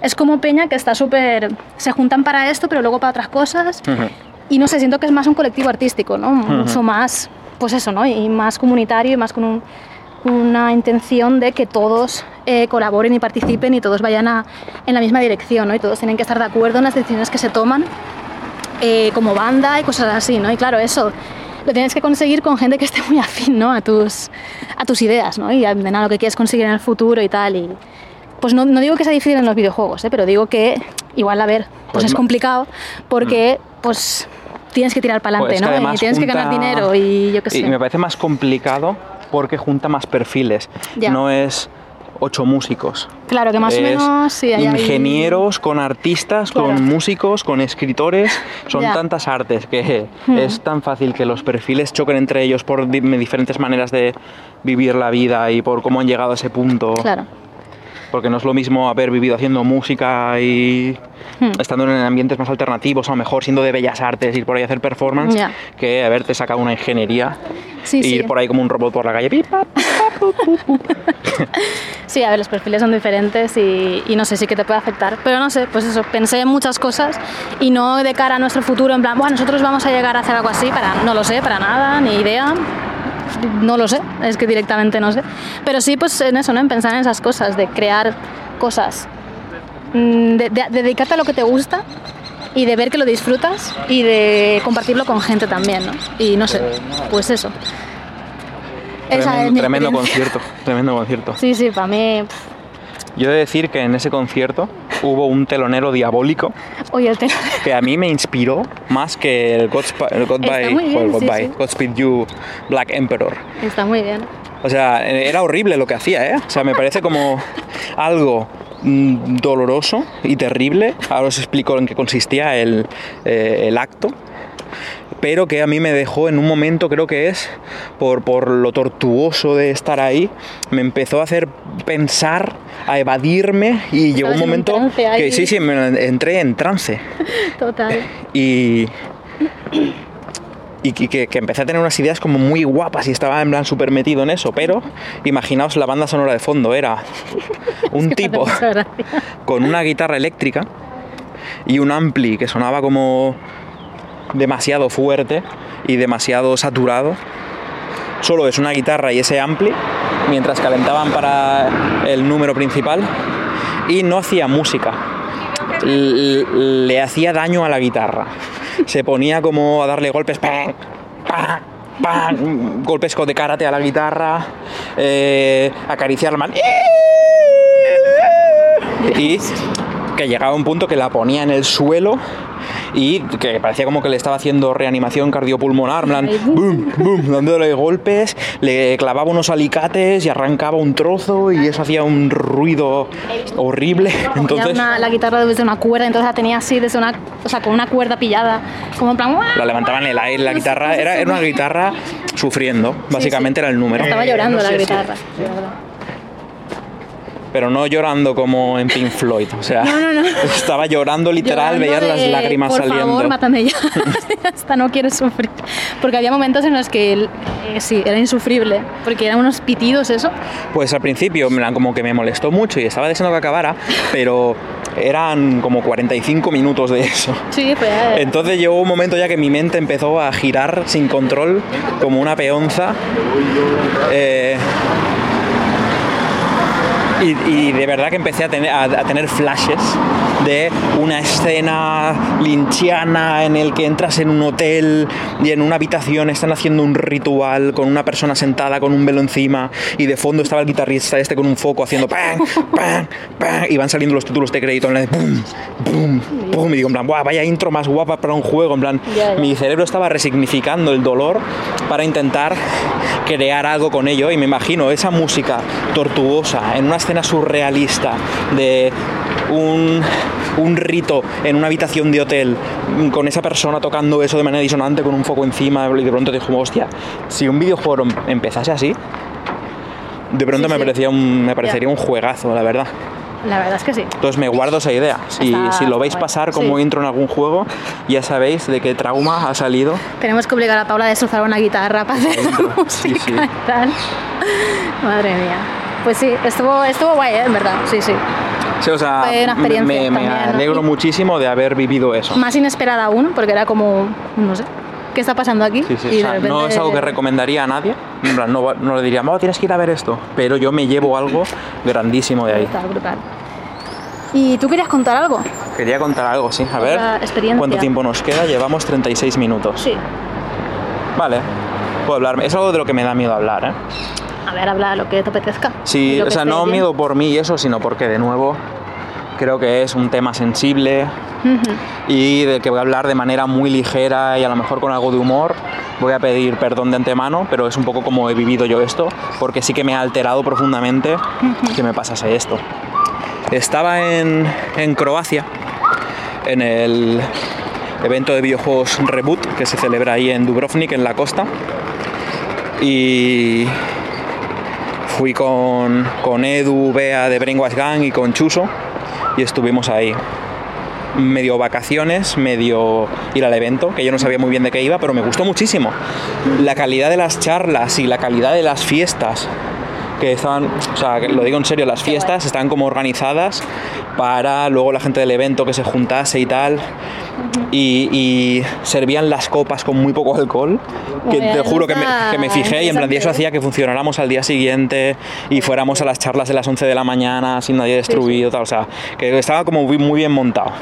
Es como Peña que está súper... se juntan para esto, pero luego para otras cosas. Ujú. Y no sé, siento que es más un colectivo artístico, ¿no? Mucho más, pues eso, ¿no? Y más comunitario y más con un- una intención de que todos eh, colaboren y participen y todos vayan a- en la misma dirección, ¿no? Y todos tienen que estar de acuerdo en las decisiones que se toman eh, como banda y cosas así, ¿no? Y claro, eso lo tienes que conseguir con gente que esté muy (laughs) afín, ¿no? A tus, a tus ideas, ¿no? Y a, de nada, lo que quieres conseguir en el futuro y tal. Y, pues no, no digo que sea difícil en los videojuegos, ¿eh? pero digo que igual, a ver, pues, Pues es complicado porque, pues, tienes que tirar para adelante, Pues ¿no? Y tienes que ganar dinero y yo qué sé. Y me parece más complicado porque junta más perfiles. Ya. No es ocho músicos. Claro, que más o menos sí, hay ahí- ingenieros, con artistas, Claro. con músicos, con escritores. Son Ya. tantas artes que (laughs) es tan fácil que los perfiles choquen entre ellos por di- diferentes maneras de vivir la vida y por cómo han llegado a ese punto. Claro. Porque no es lo mismo haber vivido haciendo música y Hmm. estando en ambientes más alternativos, o a lo mejor siendo de bellas artes, ir por ahí a hacer performance, Ya. que haberte sacado una ingeniería Sí, y sí. ir por ahí como un robot por la calle. (laughs) Sí, a ver, los perfiles son diferentes y, y no sé, sí que te puede afectar. Pero no sé, pues eso, pensé en muchas cosas y no de cara a nuestro futuro, en plan, bueno, nosotros vamos a llegar a hacer algo así, para, no lo sé, para nada, ni idea. No lo sé, es que directamente no sé. Pero sí, pues en eso, ¿no? En pensar en esas cosas, de crear cosas, mm, de, de- de dedicarte a lo que te gusta y de ver que lo disfrutas y de compartirlo con gente también, ¿no? Y no sé, pues eso. Esa es Tremendo, mi tremendo experiencia. concierto, tremendo concierto. Sí, sí, para mí. pff, Yo he de decir que en ese concierto hubo un telonero diabólico Oye, el tema. que a mí me inspiró más que el, Godspa- el Goodbye, bien, Goodbye, sí. Godspeed You Black Emperor. Está muy bien. O sea, era horrible lo que hacía, ¿eh? O sea, me parece como algo mm, doloroso y terrible. Ahora os explico en qué consistía el, eh, el acto. Pero que a mí me dejó en un momento, creo que es, por, por lo tortuoso de estar ahí, me empezó a hacer pensar, a evadirme y llegó un momento que sí, sí, me entré en trance. (laughs) Total. y, y que, que empecé a tener unas ideas como muy guapas y estaba en plan súper metido en eso, pero imaginaos la banda sonora de fondo, era (laughs) un tipo con una guitarra eléctrica y un ampli que sonaba como demasiado fuerte y demasiado saturado. Solo es una guitarra y ese ampli mientras calentaban para el número principal y no hacía música. Le hacía daño a la guitarra. Se ponía como a darle golpes, ¡pam! ¡pam! ¡pam! golpes de karate a la guitarra, eh, acariciar mano y que llegaba un punto que la ponía en el suelo y que parecía como que le estaba haciendo reanimación cardiopulmonar, plan, boom, boom, dándole golpes, le clavaba unos alicates y arrancaba un trozo y eso hacía un ruido horrible. Entonces una- la guitarra desde una cuerda, entonces la tenía así, desde una, o sea, con una cuerda pillada, como en plan. la levantaban en el aire, la guitarra, era, era una guitarra sufriendo, básicamente era el número. Estaba Eh, llorando no la sé guitarra. verdad. Pero no llorando como en Pink Floyd, o sea, No, no, no. (laughs) estaba llorando literal, veías las lágrimas por saliendo. favor, mátame ya. (laughs) Hasta no quiero sufrir. Porque había momentos en los que eh, sí, era insufrible. Porque eran unos pitidos eso. Pues al principio como que me molestó mucho y estaba deseando que acabara, pero eran como 45 minutos de eso. Sí, fue. eh, Entonces llegó un momento ya que mi mente empezó a girar sin control, como una peonza. Eh, y, y de verdad que empecé a tener, a, a tener flashes de una escena linchiana en el que entras en un hotel y en una habitación están haciendo un ritual con una persona sentada con un velo encima y de fondo estaba el guitarrista este con un foco haciendo ¡pam! ¡pam! ¡pam! y van saliendo los títulos de crédito en la de ¡pum! ¡pum! ¡pum! y digo en plan ¡buah! vaya intro más guapa para un juego en plan Ya, ya. mi cerebro estaba resignificando el dolor para intentar crear algo con ello y me imagino esa música tortuosa en una escena surrealista de un, un rito en una habitación de hotel con esa persona tocando eso de manera disonante con un foco encima y de pronto dije hostia si un videojuego em- empezase así de pronto Sí, me, sí. parecía un, me parecería un juegazo la verdad La verdad es que sí. entonces me guardo esa idea. Si, si lo veis guay. pasar como Sí. intro en algún juego, ya sabéis de qué trauma ha salido. Tenemos que obligar a Paula a destrozar una guitarra para hacer. (laughs) Sí, música sí. y tal. Madre mía. Pues sí, estuvo, estuvo guay, ¿eh? en verdad. Sí, sí. Sí, o sea, Fue una me, experiencia me- me también, ¿no? alegro muchísimo de haber vivido eso. Más inesperada aún, porque era como, no sé, ¿qué está pasando aquí? Sí, sí, Y o sea, de No es algo que recomendaría a nadie. En plan, no, no le diría, "Oh, tienes que ir a ver esto. Pero yo me llevo algo grandísimo de ahí. Brutal, brutal. ¿Y tú querías contar algo? Quería contar algo, sí. A ver, experiencia. ¿cuánto tiempo nos queda? Llevamos 36 minutos. Sí. Vale, puedo hablar. Es algo de lo que me da miedo hablar, ¿eh? A ver, habla lo que te apetezca. Sí, o sea, no bien. miedo por mí y eso, sino porque de nuevo creo que es un tema sensible y del que voy a hablar de manera muy ligera y a lo mejor con algo de humor. Voy a pedir perdón de antemano, pero es un poco como he vivido yo esto, porque sí que me ha alterado profundamente que me pasase esto. Estaba en, en Croacia, en el evento de videojuegos Reboot, que se celebra ahí en Dubrovnik, en la costa, y fui con, con Edu, Bea de Brainwash Gang y con Chuso, y estuvimos ahí medio vacaciones, medio ir al evento, que yo no sabía muy bien de qué iba, pero me gustó muchísimo. La calidad de las charlas y la calidad de las fiestas, que estaban, o sea, lo digo en serio, las fiestas están como organizadas para luego la gente del evento que se juntase y tal. Y, y servían las copas con muy poco alcohol, que te juro que me, que me fijé y en plan, y eso hacía que funcionáramos al día siguiente y fuéramos a las charlas de las 11 de la mañana sin nadie destruido, tal, o sea, que estaba como muy, muy bien montado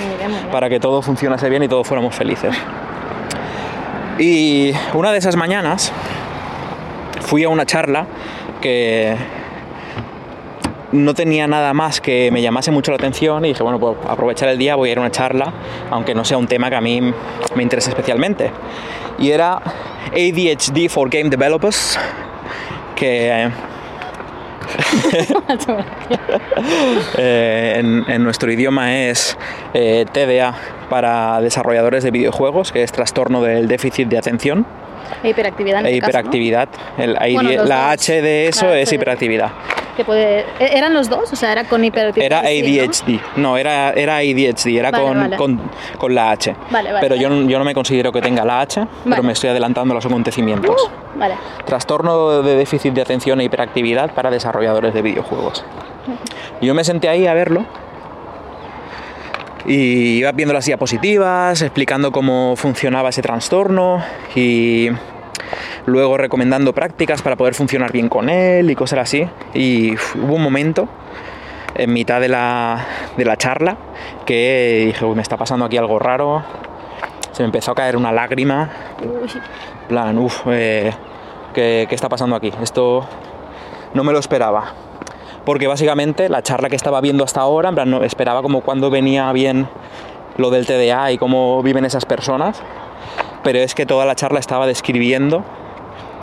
para que todo funcionase bien y todos fuéramos felices. Y una de esas mañanas fui a una charla que no tenía nada más que me llamase mucho la atención y dije, bueno, pues aprovechar el día, voy a ir a una charla, aunque no sea un tema que a mí me interese especialmente. Y era ADHD for Game Developers, que (laughs) eh, en, en nuestro idioma es eh, TDA para desarrolladores de videojuegos, que es trastorno del déficit de atención E hiperactividad en e caso, ¿no? El Bueno, los la dos. H de eso La es H de- hiperactividad. Que puede... ¿e- ¿Eran los dos? O sea, era con hiperactividad. Era ¿no? ADHD. No, era, era ADHD, era Vale, con, vale. Con, con la H. Vale, vale, pero yo, vale. yo no me considero que tenga la H, pero me estoy adelantando a los acontecimientos. Uh, vale. Trastorno de déficit de atención e hiperactividad para desarrolladores de videojuegos. Yo me senté ahí a verlo y iba viendo las diapositivas, explicando cómo funcionaba ese trastorno y luego recomendando prácticas para poder funcionar bien con él y cosas así. Y hubo un momento en mitad de la, de la charla que dije, "Uy, me está pasando aquí algo raro. Se me empezó a caer una lágrima plan, uff, ¿qué, qué está pasando aquí? Esto no me lo esperaba. Porque básicamente la charla que estaba viendo hasta ahora, en plan, no, esperaba como cuando venía bien lo del TDA y cómo viven esas personas, pero es que toda la charla estaba describiendo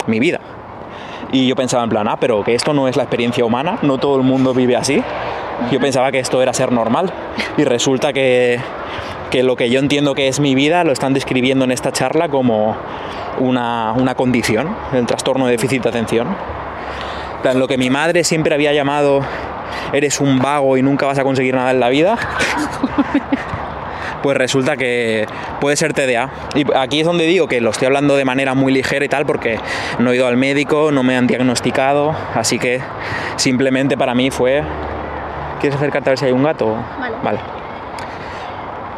mi vida. Y yo pensaba en plan, ah, pero que esto no es la experiencia humana, no todo el mundo vive así. Yo pensaba que esto era ser normal y resulta que, que lo que yo entiendo que es mi vida lo están describiendo en esta charla como una, una condición, el trastorno de déficit de atención. En plan, Lo que mi madre siempre había llamado eres un vago y nunca vas a conseguir nada en la vida. Pues resulta que puede ser TDA. Y aquí es donde digo que lo estoy hablando de manera muy ligera y tal, porque no he ido al médico, no me han diagnosticado, así que simplemente para mí fue. ¿Quieres acercarte a ver si hay un gato? Vale. Vale.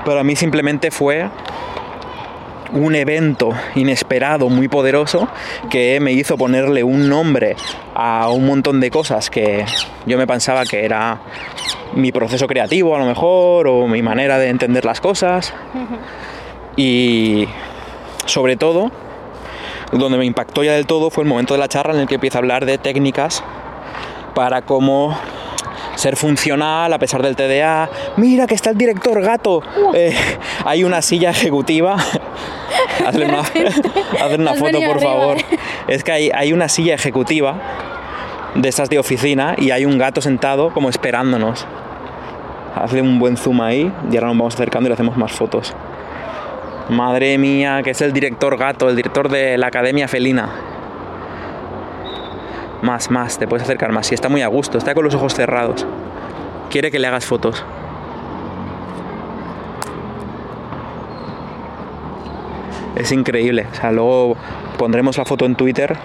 Para mí simplemente fue un evento inesperado, muy poderoso, que me hizo ponerle un nombre a un montón de cosas que yo me pensaba que era mi proceso creativo a lo mejor, o mi manera de entender las cosas. Y sobre todo, donde me impactó ya del todo fue el momento de la charla en el que empieza a hablar de técnicas para cómo ser funcional a pesar del TDA. Mira que está el director gato. Eh, hay una silla ejecutiva. (laughs) Hazle una, (laughs) hazle una Has foto, por favor. eh. Es que hay, hay una silla ejecutiva de estas de oficina y hay un gato sentado como esperándonos. Hazle un buen zoom ahí y ahora nos vamos acercando y le hacemos más fotos. Madre mía, que es el director gato, el director de la Academia Felina. Más, más, te puedes acercar más. Si está muy a gusto, está con los ojos cerrados. Quiere que le hagas fotos. Es increíble. O sea, luego pondremos la foto en Twitter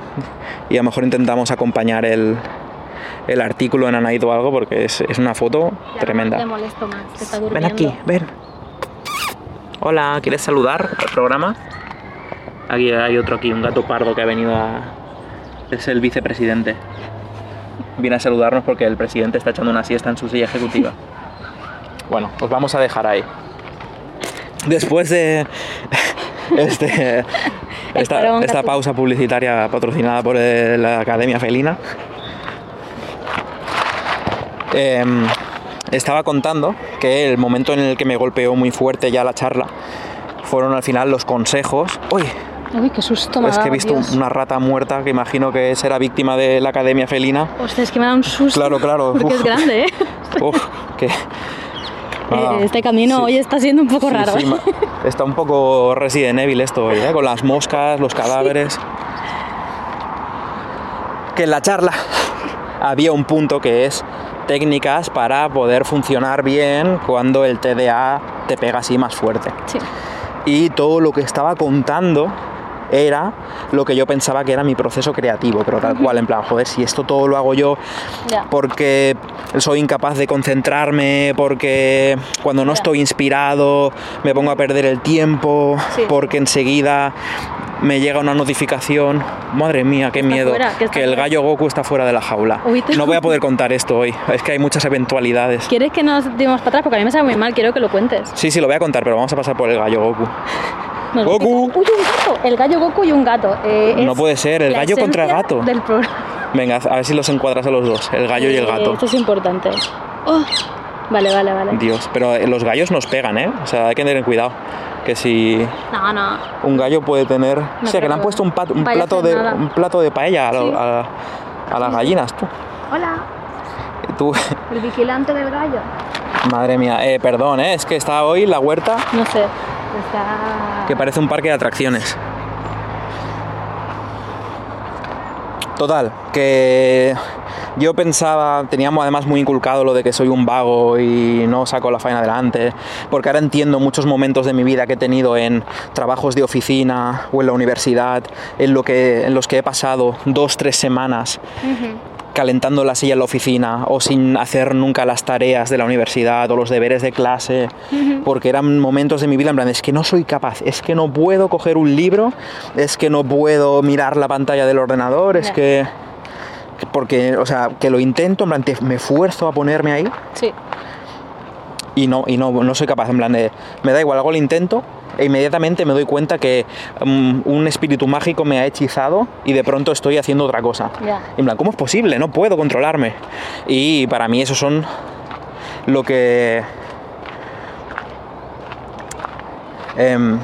y a lo mejor intentamos acompañar el, el artículo en Anaid o algo porque es, es una foto tremenda. No te molesto más, está Ven aquí, ven. Hola, ¿quieres saludar al programa? Aquí hay otro aquí, un gato pardo que ha venido a... Es el vicepresidente. Viene a saludarnos porque el presidente está echando una siesta en su silla ejecutiva. Bueno, pues vamos a dejar ahí. Después de (laughs) este, esta, pausa publicitaria patrocinada por la Academia Felina, Em, estaba contando que el momento en el que me golpeó muy fuerte ya la charla fueron al final los consejos. Uy, Uy, qué susto me es que he visto Dios. una rata muerta que imagino que será víctima de la Academia Felina. Hostia, es que me da un susto. Claro, claro, Porque uf. es grande, ¿eh? (laughs) Uf, que. Ah, Eh, este camino sí. hoy está siendo un poco Sí, raro. sí, ¿eh? está un poco Resident Evil esto hoy, ¿eh? con las moscas, los cadáveres. Que en la charla había un punto que es técnicas para poder funcionar bien cuando el TDA te pega así más fuerte. Sí. Y todo lo que estaba contando era lo que yo pensaba que era mi proceso creativo, pero tal cual, en plan, joder, si esto todo lo hago yo porque soy incapaz de concentrarme, porque cuando no estoy inspirado me pongo a perder el tiempo, Sí. porque enseguida me llega una notificación. Madre mía, qué Está miedo. fuera, que el gallo Goku está fuera de la jaula. Uy, No voy a poder contar esto hoy. Es que hay muchas eventualidades. ¿Quieres que nos dimos para atrás? Porque a mí me sabe muy mal, quiero que lo cuentes. Sí, sí, lo voy a contar, pero vamos a pasar por el gallo Goku. Goku. Uy, un gato. El gallo Goku y un gato. Eh, No puede ser, el gallo contra el gato. Del. (laughs) Venga, a ver si los encuadras a los dos, el gallo y el Eh, gato. Esto es importante. Oh, Vale, vale, vale. Dios, pero eh, los gallos nos pegan, ¿eh? O sea, hay que tener cuidado. Que si No, no. un gallo puede tener... o sea, que le han puesto un, plato de, nada. un plato de paella a, lo- Sí. a- a las gallinas, tú. Hola. tú. El vigilante del gallo. Madre mía, eh, perdón, ¿eh? Es que está hoy la huerta No sé. Está. que parece un parque de atracciones. Total, que yo pensaba, teníamos además muy inculcado lo de que soy un vago y no saco la faena adelante, porque ahora entiendo muchos momentos de mi vida que he tenido en trabajos de oficina o en la universidad, en, lo que, en los que he pasado dos, tres semanas calentando la silla en la oficina o sin hacer nunca las tareas de la universidad o los deberes de clase, porque eran momentos de mi vida en plan, es que no soy capaz, es que no puedo coger un libro, es que no puedo mirar la pantalla del ordenador, es que... Porque, o sea, que lo intento, en plan, te- me esfuerzo a ponerme ahí. Sí. Y no, y no, no soy capaz, en plan de, me da igual, hago el intento e inmediatamente me doy cuenta que mm, un espíritu mágico me ha hechizado y de pronto estoy haciendo otra cosa. Ya. En plan, ¿cómo es posible? No puedo controlarme. Y para mí eso son lo que... em,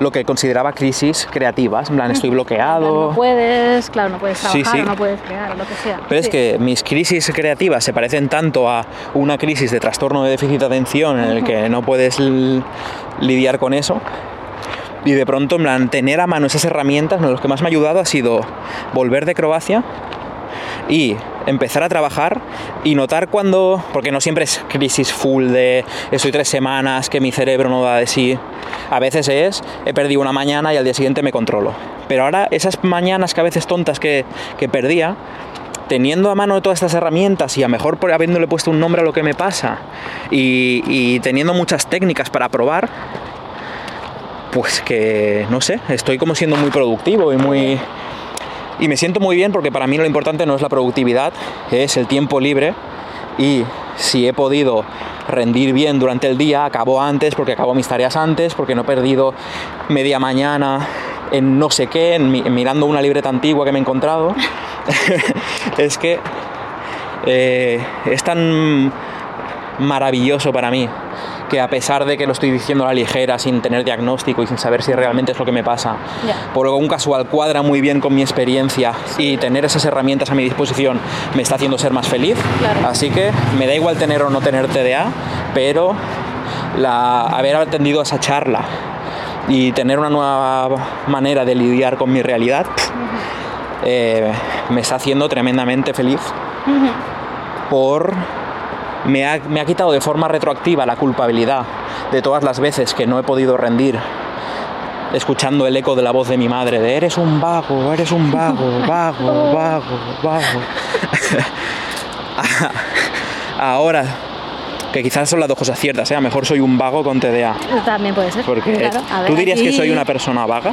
lo que consideraba crisis creativas. En plan, estoy bloqueado. No puedes, claro, no puedes Sí, trabajar, sí. no puedes crear, lo que sea. Pero es Sí. que mis crisis creativas se parecen tanto a una crisis de trastorno de déficit de atención en el que no puedes lidiar con eso. Y de pronto, en plan, tener a mano esas herramientas, lo que más me ha ayudado ha sido volver de Croacia y empezar a trabajar y notar cuando, porque no siempre es crisis full de estoy tres semanas, que mi cerebro no da de sí. A veces es, he perdido una mañana y al día siguiente me controlo. Pero ahora esas mañanas que a veces tontas que, que perdía, teniendo a mano todas estas herramientas y a mejor habiéndole puesto un nombre a lo que me pasa y, y teniendo muchas técnicas para probar, pues que no sé, estoy como siendo muy productivo y muy y me siento muy bien porque para mí lo importante no es la productividad, es el tiempo libre y si he podido rendir bien durante el día, acabo antes porque acabo mis tareas antes, porque no he perdido media mañana en no sé qué, en mi- mirando una libreta antigua que me he encontrado. (laughs) es que eh, es tan maravilloso para mí que a pesar de que lo estoy diciendo a la ligera, sin tener diagnóstico y sin saber si realmente es lo que me pasa, por algo un casual cuadra muy bien con mi experiencia y tener esas herramientas a mi disposición me está haciendo ser más feliz. Claro. Así que me da igual tener o no tener TDA, pero la, haber atendido esa charla y tener una nueva manera de lidiar con mi realidad eh, me está haciendo tremendamente feliz por me ha, me ha quitado de forma retroactiva la culpabilidad de todas las veces que no he podido rendir escuchando el eco de la voz de mi madre de eres un vago, eres un vago, (laughs) vago, vago, vago. (laughs) Ahora, que quizás son las dos cosas ciertas, ¿eh? a mejor soy un vago con TDA. También puede ser. Porque Claro, a ver, tú dirías que soy una persona vaga,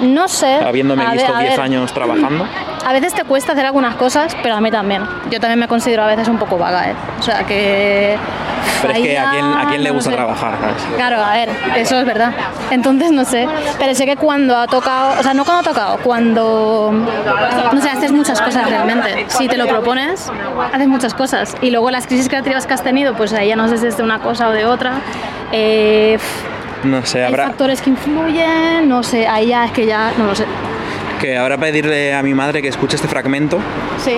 No sé. habiéndome a visto a 10 ver. años trabajando. A veces te cuesta hacer algunas cosas, pero a mí también. Yo también me considero a veces un poco vaga, ¿eh? O sea que. Pero es que a quién, a quién le no gusta sé. trabajar, ¿sabes? Claro, a ver, eso es verdad. Entonces no sé. Pero sé que cuando ha tocado, o sea, no cuando ha tocado, cuando. No sé, haces muchas cosas realmente. Si te lo propones, haces muchas cosas. Y luego las crisis creativas que has tenido, pues ahí ya no sé si es de una cosa o de otra. Eh, No sé, hay habrá factores que influyen, no sé, ahí ya es que ya no lo sé. Que habrá pedirle a mi madre que escuche este fragmento Sí.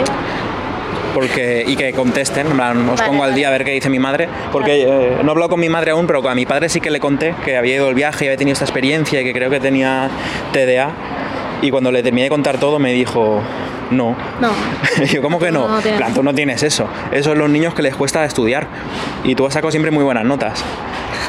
porque y que contesten, os Vale, pongo al día a ver qué dice mi madre, porque eh, no he hablado con mi madre aún, pero a mi padre sí que le conté que había ido al viaje y había tenido esta experiencia y que creo que tenía TDA y cuando le terminé de contar todo me dijo no. No. (laughs) Yo, ¿cómo que no? No, no En tienes. plan, tú no tienes eso. Eso es los niños que les cuesta estudiar. Y tú has sacado siempre muy buenas notas.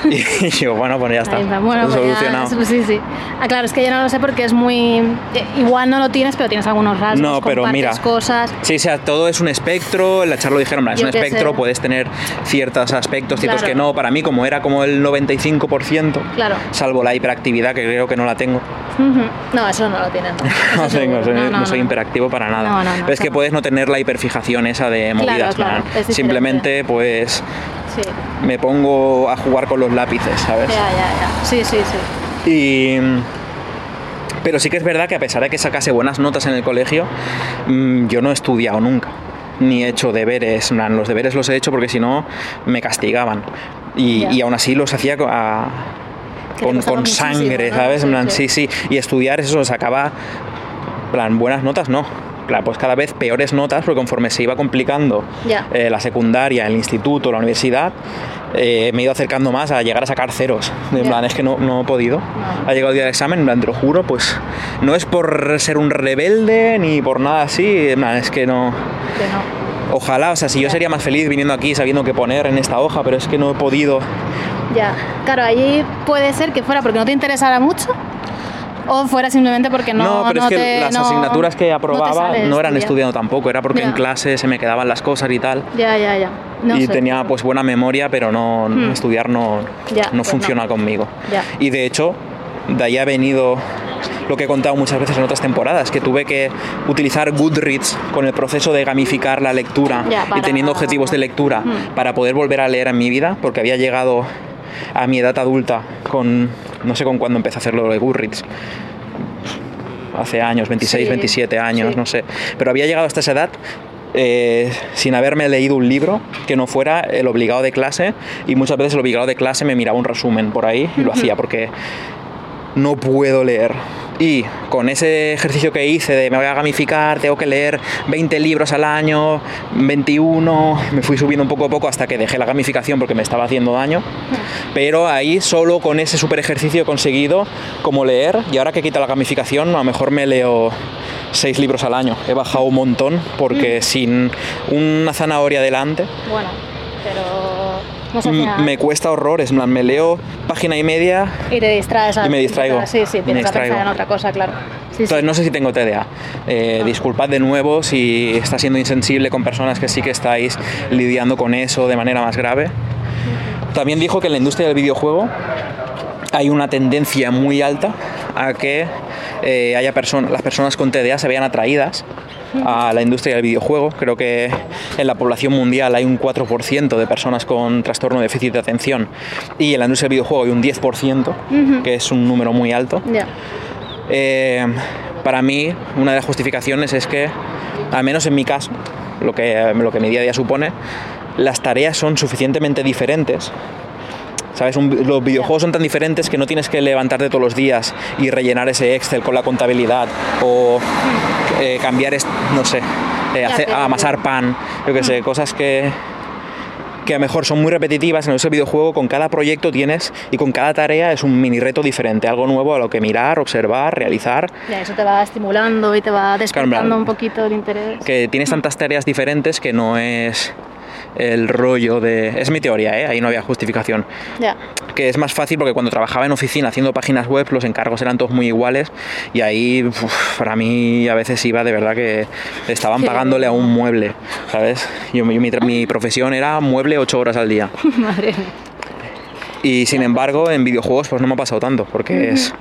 (laughs) Y yo, bueno, pues ya está. Está. Bueno, pues ya, solucionado. eso- sí, sí. Ah, claro, es que yo no lo sé porque es muy. eh, Igual no lo tienes, pero tienes algunos rasgos. No, pero mira. cosas. Sí, o sea, todo es un espectro. En la charla lo dijeron, "Mira, es Yo un espectro, sé. puedes tener ciertos aspectos, ciertos Claro. que no. Para mí, como era como el 95%, Claro. salvo la hiperactividad, que creo que no la tengo. No, eso no lo tienes. (laughs) No, No, tengo, soy- No, no, no, soy hiperactivo para nada. No, no, no, Pero es que claro. puedes no tener la hiperfijación esa de movidas. claro, es diferente. Simplemente, pues, Sí. me pongo a jugar con los lápices, ¿sabes? Ya, ya, ya. Sí, sí, sí. Y. Pero sí que es verdad que a pesar de que sacase buenas notas en el colegio, mm, yo no he estudiado nunca. Ni he hecho deberes. Los deberes los he hecho porque si no me castigaban. Y, y aún así los hacía a- con, con sangre, ¿no? ¿sabes? Sí, plan, sí. sí, sí. Y estudiar eso sacaba. plan, buenas notas no. Claro, pues cada vez peores notas, porque conforme se iba complicando eh, la secundaria, el instituto, la universidad, eh, me he ido acercando más a llegar a sacar ceros. En Ya. plan, es que no, no he podido. Ha llegado el día del examen, en plan, te lo juro, pues no es por ser un rebelde ni por nada así, en plan, es que no. Que no. Ojalá, o sea, si yo sería más feliz viniendo aquí sabiendo qué poner en esta hoja, pero es que no he podido. Ya. Claro, allí puede ser que fuera porque no te interesara mucho o fuera simplemente porque no. pero es que te- las no- asignaturas que no aprobaba no, sale eran estudiar. estudiando tampoco, era porque en Ya. clase se me quedaban las cosas y tal. Ya, ya, ya. No y sé, tenía pues buena memoria, pero no Hmm. estudiar no, Ya, no pues funciona no. conmigo. Ya. Y de hecho, de ahí ha venido lo que he contado muchas veces en otras temporadas, que tuve que utilizar Goodreads con el proceso de gamificar la lectura Ya, y para- teniendo objetivos de lectura Hmm. para poder volver a leer en mi vida, porque había llegado a mi edad adulta con, no sé con cuándo empecé a hacerlo de Goodreads, hace años, 26, Sí, 27 años, sí. no sé, pero había llegado hasta esa edad eh, sin haberme leído un libro que no fuera el obligado de clase y muchas veces el obligado de clase me miraba un resumen por ahí y lo hacía porque no puedo leer. Y con ese ejercicio que hice de me voy a gamificar, tengo que leer 20 libros al año, 21, me fui subiendo un poco a poco hasta que dejé la gamificación porque me estaba haciendo daño. Pero ahí solo con ese super ejercicio he conseguido como leer y ahora que quita la gamificación a lo mejor me leo seis libros al año. He bajado un montón porque sin una zanahoria delante Bueno, pero no sé me cuesta horrores. Me leo página y media Y te distraes. Y me distraigo. Sí, sí, Me distraigo. en otra cosa, claro. Sí, sí. Entonces no sé si tengo TDA. Eh, disculpad de nuevo si está siendo insensible con personas que sí que estáis lidiando con eso de manera más grave. También dijo que en la industria del videojuego hay una tendencia muy alta a que eh, haya las personas con TDA se vean atraídas a la industria del videojuego. Creo que en la población mundial hay un 4% de personas con trastorno de déficit de atención y en la industria del videojuego hay un 10%, que es un número muy alto. Eh, para mí, una de las justificaciones es que, al menos en mi caso, lo que, lo que mi día a día supone, las tareas son suficientemente diferentes. ¿Sabes? Un- los videojuegos son tan diferentes que no tienes que levantarte todos los días y rellenar ese Excel con la contabilidad o eh, cambiar, no sé, eh, hacer- amasar pan, yo qué sé, cosas que, que a lo mejor son muy repetitivas en ese videojuego, con cada proyecto tienes y con cada tarea es un mini reto diferente, algo nuevo a lo que mirar, observar, realizar, Ya, eso te va estimulando y te va despertando un poquito el interés. que tienes tantas tareas diferentes que no es el rollo de... Es mi teoría, ¿eh? ahí no había justificación. Ya. Que es más fácil porque cuando trabajaba en oficina haciendo páginas web los encargos eran todos muy iguales y ahí uf, para mí a veces iba de verdad que estaban pagándole a un mueble, ¿sabes? Yo, yo- mi, mi profesión era mueble ocho horas al día. (laughs) Madre mía. Y sin embargo, en videojuegos pues no me ha pasado tanto, porque es...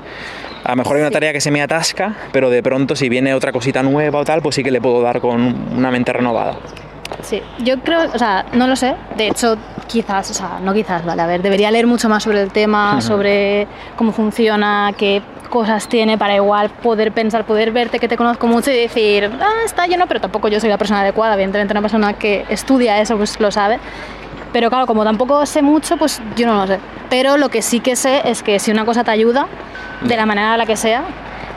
A lo mejor hay una tarea que se me atasca, pero de pronto si viene otra cosita nueva o tal, pues sí que le puedo dar con una mente renovada. Sí, yo creo, o sea, no lo sé. De hecho, quizás, o sea, no quizás, vale, a ver, debería leer mucho más sobre el tema, (laughs) sobre cómo funciona, qué cosas tiene para igual poder pensar, poder verte que te conozco mucho y decir, ah, está lleno, pero tampoco yo soy la persona adecuada. Evidentemente, una persona que estudia eso, pues lo sabe. Pero claro, como tampoco sé mucho, pues yo no lo sé. Pero lo que sí que sé es que si una cosa te ayuda, de la manera en la que sea,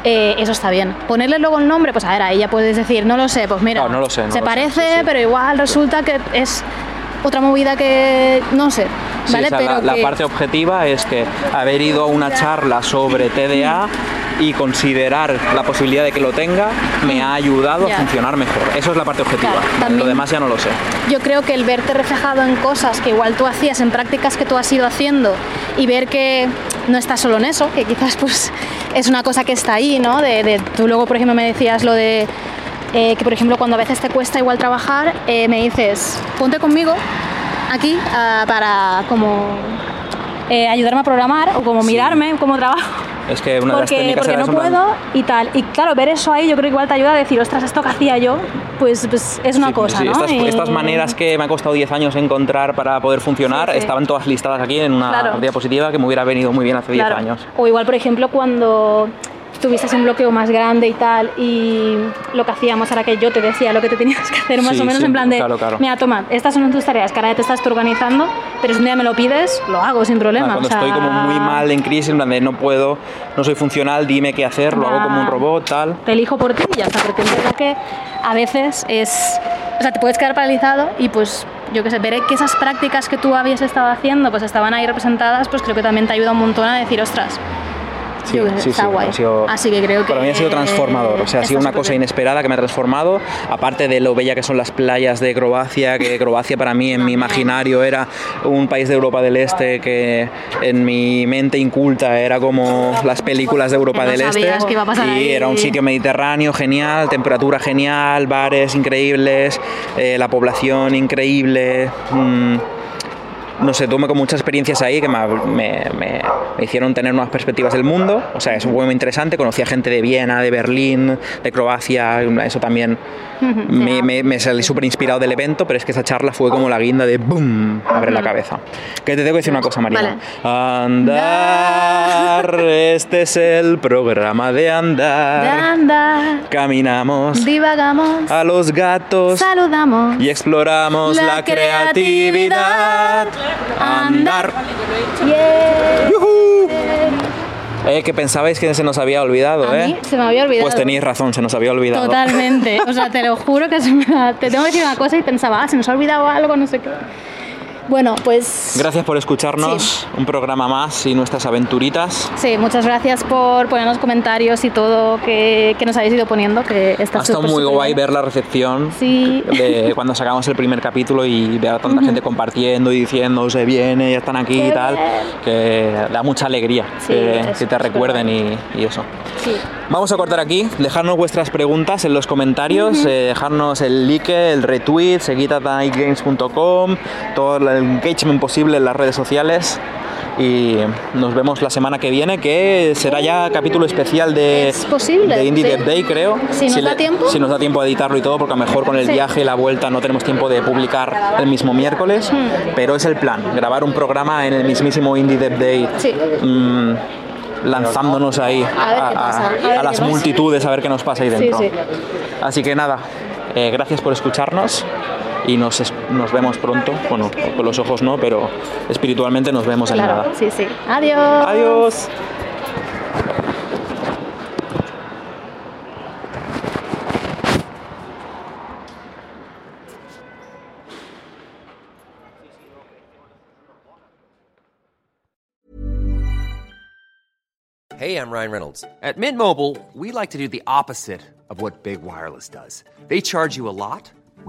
eh, eso está bien. Ponerle luego el nombre, pues a ver, ahí ya puedes decir, no lo sé, pues mira, no lo sé, no se lo sé, parece, sí, sí. pero igual resulta que es otra movida que no sé, Sí, ¿vale? o sea, pero la, parte objetiva es que haber ido a una charla sobre TDA y considerar la posibilidad de que lo tenga me ha ayudado a funcionar mejor. Eso es la parte objetiva. Claro, Lo demás ya no lo sé. yo creo que el verte reflejado en cosas que igual tú hacías, en prácticas que tú has ido haciendo y ver que no estás solo en eso, que quizás pues es una cosa que está ahí, ¿no? De, de- tú luego, por ejemplo, me decías lo de eh, que, por ejemplo, cuando a veces te cuesta igual trabajar, eh, me dices, ponte conmigo aquí ah, para como eh, ayudarme a programar o como mirarme cómo trabajo. Es que una de las Porque, técnicas porque no plan- puedo y tal. Y claro, ver eso ahí yo creo que igual te ayuda a decir, ostras, esto que hacía yo, pues, pues es una Sí, cosa, sí, ¿no? Estas, Y- estas maneras que me ha costado 10 años encontrar para poder funcionar sí. estaban todas listadas aquí en una Claro. diapositiva que me hubiera venido muy bien hace 10 Claro. años. O igual, por ejemplo, cuando tuviste un bloqueo más grande y tal, y lo que hacíamos era que yo te decía lo que te tenías que hacer, más Sí, o menos sí, en plan de, claro, claro. mira, toma, estas son tus tareas, que ahora ya te estás tú organizando, pero si un día me lo pides, lo hago sin problema. Cuando o sea, estoy como muy mal en crisis, en plan de no puedo, no soy funcional, dime qué hacer, lo hago como un Ah. robot, tal. Te elijo por ti y ya está, porque verdad que a veces es... O sea, te puedes quedar paralizado y pues, yo qué sé, ver que esas prácticas que tú habías estado haciendo pues estaban ahí representadas, pues creo que también te ayuda un montón a decir, ostras, Sí, Yo sí, está sí, guay. sido- Así que creo que Para mí ha sido transformador, o sea, ha sido una cosa inesperada que me ha transformado, aparte de lo bella que son las playas de Croacia, que Croacia para mí en mi imaginario era un país de Europa del Este que en mi mente inculta era como las películas de Europa no del Este que iba a pasar y ahí. era un sitio mediterráneo genial, temperatura genial, bares increíbles, eh, la población increíble. mm, no sé, tuve con muchas experiencias ahí que me, me- me- me hicieron tener nuevas perspectivas del mundo. O sea, es muy interesante. Conocí a gente de Viena, de Berlín, de Croacia. Eso también me, salí súper inspirado del evento, pero es que esa charla fue como la guinda de ¡boom! Abre la cabeza. Que te tengo que decir una cosa, María. Andar, (laughs) este es el programa de De andar. andar, Caminamos divagamos, a los gatos saludamos. y exploramos la, La creatividad. creatividad. Andar. Yeah. ¡Yujú! Eh, que pensabais que se nos había olvidado, A ¿eh? mí se me había olvidado. Pues tenéis razón, se nos había olvidado. Totalmente. O sea, te lo juro que se me ha- te tengo que decir una cosa y pensaba, ah, se nos ha olvidado algo, no sé qué. Bueno, pues. Gracias por escucharnos, un programa más y nuestras aventuritas. Sí, muchas gracias por ponernos comentarios y todo que, que nos habéis ido poniendo, que está Ha estado muy guay bien. ver la recepción Sí. de cuando sacamos el primer capítulo y ver a tanta gente compartiendo y diciendo se viene, ya están aquí y Qué tal, bien. que da mucha alegría Sí, que, que te recuerden y, y eso. Sí. Vamos a cortar aquí, dejarnos vuestras preguntas en los comentarios, eh, dejarnos el like, el retweet, seguid a nightgames.com, todo el engagement posible en las redes sociales y nos vemos la semana que viene que será ya capítulo especial de, Es posible, de Indie sí. Day creo. Si nos da tiempo. Si nos da tiempo a editarlo y todo porque a lo mejor con el Sí. viaje y la vuelta no tenemos tiempo de publicar el mismo miércoles, Hmm. pero es el plan, grabar un programa en el mismísimo Indie Day. Sí. mm, lanzándonos ahí A las multitudes a ver qué nos pasa ahí dentro. sí. Así que nada, eh, gracias por escucharnos y nos, es- nos vemos pronto. Bueno, con los ojos no, pero espiritualmente nos vemos en nada. sí, sí. Adiós. Adiós. Hey, I'm Ryan Reynolds. At Mint Mobile, we like to do the opposite of what Big Wireless does. They charge you a lot,